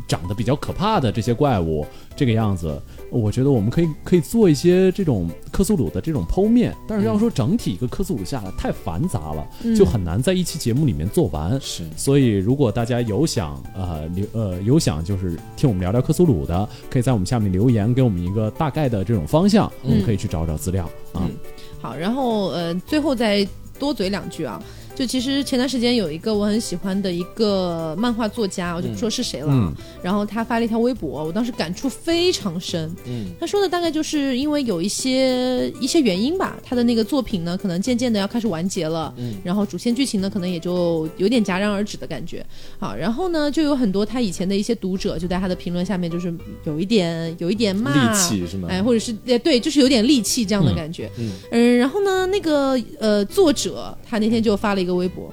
长得比较可怕的这些怪物，这个样子，我觉得我们可以可以做一些这种克苏鲁的这种剖面，但是要说整体一个克苏鲁下来太繁杂了，就很难在一期节目里面做完。是，所以如果大家有想呃留呃有想就是听我们聊聊克苏鲁的，可以在我们下面留言，给我们一个大概的这种方向，我们可以去找找资料啊。好，然后呃最后再多嘴两句啊。就其实前段时间有一个我很喜欢的一个漫画作家，我就不说是谁了。然后他发了一条微博，我当时感触非常深。嗯，他说的大概就是因为有一些一些原因吧，他的那个作品呢，可能渐渐的要开始完结了。嗯，然后主线剧情呢，可能也就有点戛然而止的感觉。好，然后呢，就有很多他以前的一些读者就在他的评论下面，就是有一点有一点骂，是吗？哎，或者是呃对，就是有点戾气这样的感觉。嗯嗯，然后呢，那个呃作者他那天就发了。一个微博，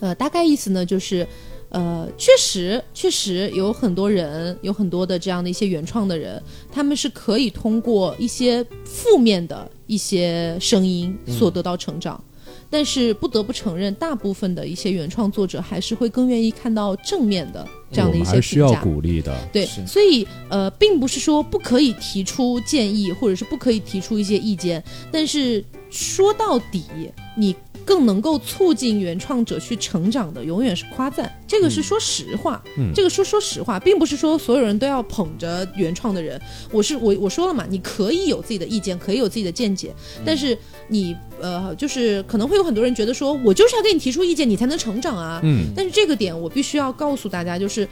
呃，大概意思呢，就是，呃，确实，确实有很多人，有很多的这样的一些原创的人，他们是可以通过一些负面的一些声音所得到成长，但是不得不承认，大部分的一些原创作者还是会更愿意看到正面的这样的一些评价，需要鼓励的。对，所以呃，并不是说不可以提出建议，或者是不可以提出一些意见，但是说到底，你。更能够促进原创者去成长的，永远是夸赞。这个是说实话，嗯，这个说说实话，并不是说所有人都要捧着原创的人。我是我我说了嘛，你可以有自己的意见，可以有自己的见解，但是你呃，就是可能会有很多人觉得说，我就是要给你提出意见，你才能成长啊。嗯，但是这个点我必须要告诉大家，就是。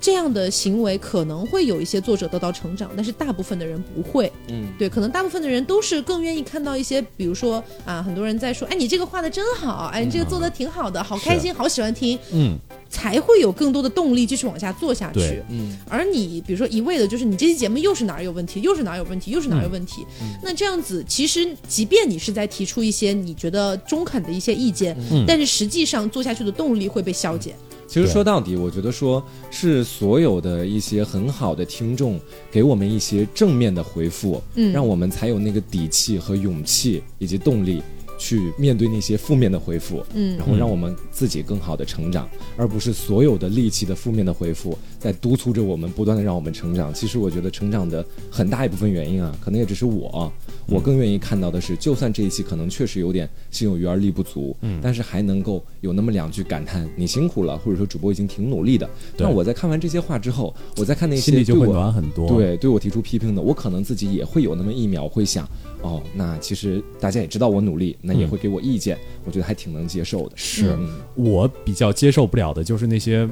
这样的行为可能会有一些作者得到成长，但是大部分的人不会。嗯，对，可能大部分的人都是更愿意看到一些，比如说啊，很多人在说，哎，你这个画的真好，哎，你这个做的挺好的，好开心，好喜欢听。嗯，才会有更多的动力继续往下做下去。嗯，而你比如说一味的就是你这期节目又是哪儿有问题，又是哪儿有问题，又是哪儿有问题，那这样子其实即便你是在提出一些你觉得中肯的一些意见，但是实际上做下去的动力会被消减。其实说到底，我觉得说是所有的一些很好的听众给我们一些正面的回复，嗯，让我们才有那个底气和勇气以及动力去面对那些负面的回复，嗯，然后让我们自己更好的成长，而不是所有的戾气的负面的回复在督促着我们不断的让我们成长。其实我觉得成长的很大一部分原因啊，可能也只是我，我更愿意看到的是，就算这一期可能确实有点心有余而力不足，嗯，但是还能够有那么两句感叹你辛苦了，或者说主播已经挺努力的。那我在看完这些话之后，我在看那些心里就会暖很多，对，对我提出批评的，我可能自己也会有那么一秒会想。哦，那其实大家也知道我努力，那也会给我意见，我觉得还挺能接受的。是我比较接受不了的，就是那些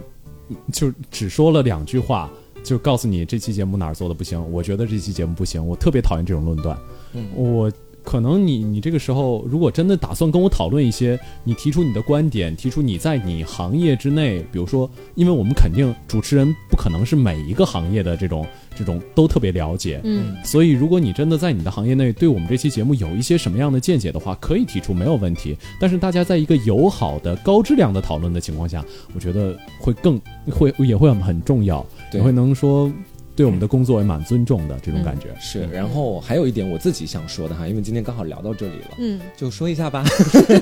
就只说了两句话，就告诉你这期节目哪儿做的不行，我觉得这期节目不行，我特别讨厌这种论断。嗯，我。可能你你这个时候如果真的打算跟我讨论一些，你提出你的观点，提出你在你行业之内，比如说，因为我们肯定主持人不可能是每一个行业的这种这种都特别了解，嗯，所以如果你真的在你的行业内对我们这期节目有一些什么样的见解的话，可以提出没有问题。但是大家在一个友好的、高质量的讨论的情况下，我觉得会更会也会很重要，也会能说。对我们的工作也蛮尊重的，这种感觉是。然后还有一点我自己想说的哈，因为今天刚好聊到这里了，嗯，就说一下吧。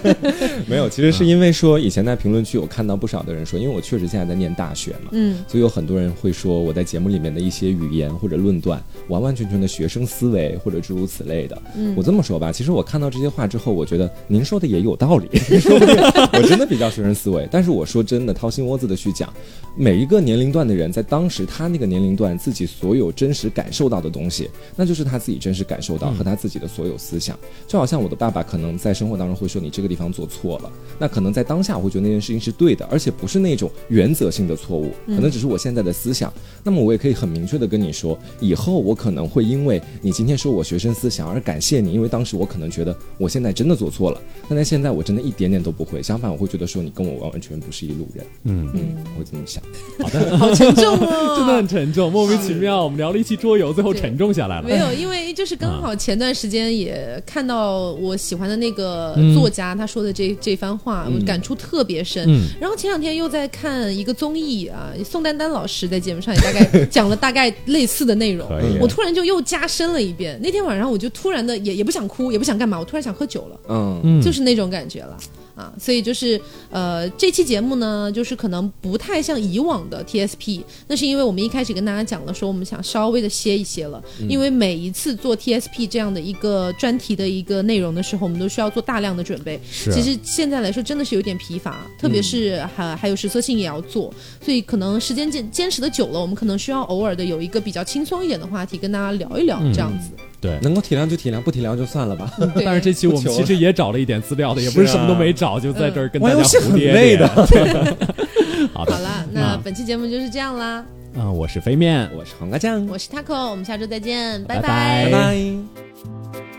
没有，其实是因为说以前在评论区我看到不少的人说，因为我确实现在在念大学嘛，嗯，所以有很多人会说我在节目里面的一些语言或者论断，完完全全的学生思维或者诸如此类的。嗯，我这么说吧，其实我看到这些话之后，我觉得您说的也有道理，我真的比较学生思维。但是我说真的，掏心窝子的去讲，每一个年龄段的人在当时他那个年龄段自己。所有真实感受到的东西，那就是他自己真实感受到和他自己的所有思想。就好像我的爸爸可能在生活当中会说你这个地方做错了，那可能在当下我会觉得那件事情是对的，而且不是那种原则性的错误，可能只是我现在的思想。那么我也可以很明确的跟你说，以后我可能会因为你今天说我学生思想而感谢你，因为当时我可能觉得我现在真的做错了，但在现在我真的一点点都不会。相反，我会觉得说你跟我完完全不是一路人。嗯嗯，我会这么想。好的，好沉重哦，真的很沉重，莫名其。妙，我们聊了一期桌游，最后沉重下来了。没有，因为就是刚好前段时间也看到我喜欢的那个作家他说的这这番话，我感触特别深。然后前两天又在看一个综艺啊，宋丹丹老师在节目上也大概讲了大概类似的内容，我突然就又加深了一遍。那天晚上我就突然的也也不想哭，也不想干嘛，我突然想喝酒了，嗯，就是那种感觉了。啊，所以就是呃，这期节目呢，就是可能不太像以往的 TSP，那是因为我们一开始跟大家讲了，说我们想稍微的歇一歇了，因为每一次做 TSP 这样的一个专题的一个内容的时候，我们都需要做大量的准备。其实现在来说真的是有点疲乏，特别是还还有实测性也要做，所以可能时间坚坚持的久了，我们可能需要偶尔的有一个比较轻松一点的话题跟大家聊一聊，这样子。对，能够体谅就体谅，不体谅就算了吧。但是这期我们其实也找了一点资料的，也不是什么都没找，就在这儿跟大家 胡咧咧的。好的，好了，那本期节目就是这样啦。嗯，我是飞面，我是黄瓜酱，我是 taco，我们下周再见，拜拜，拜拜。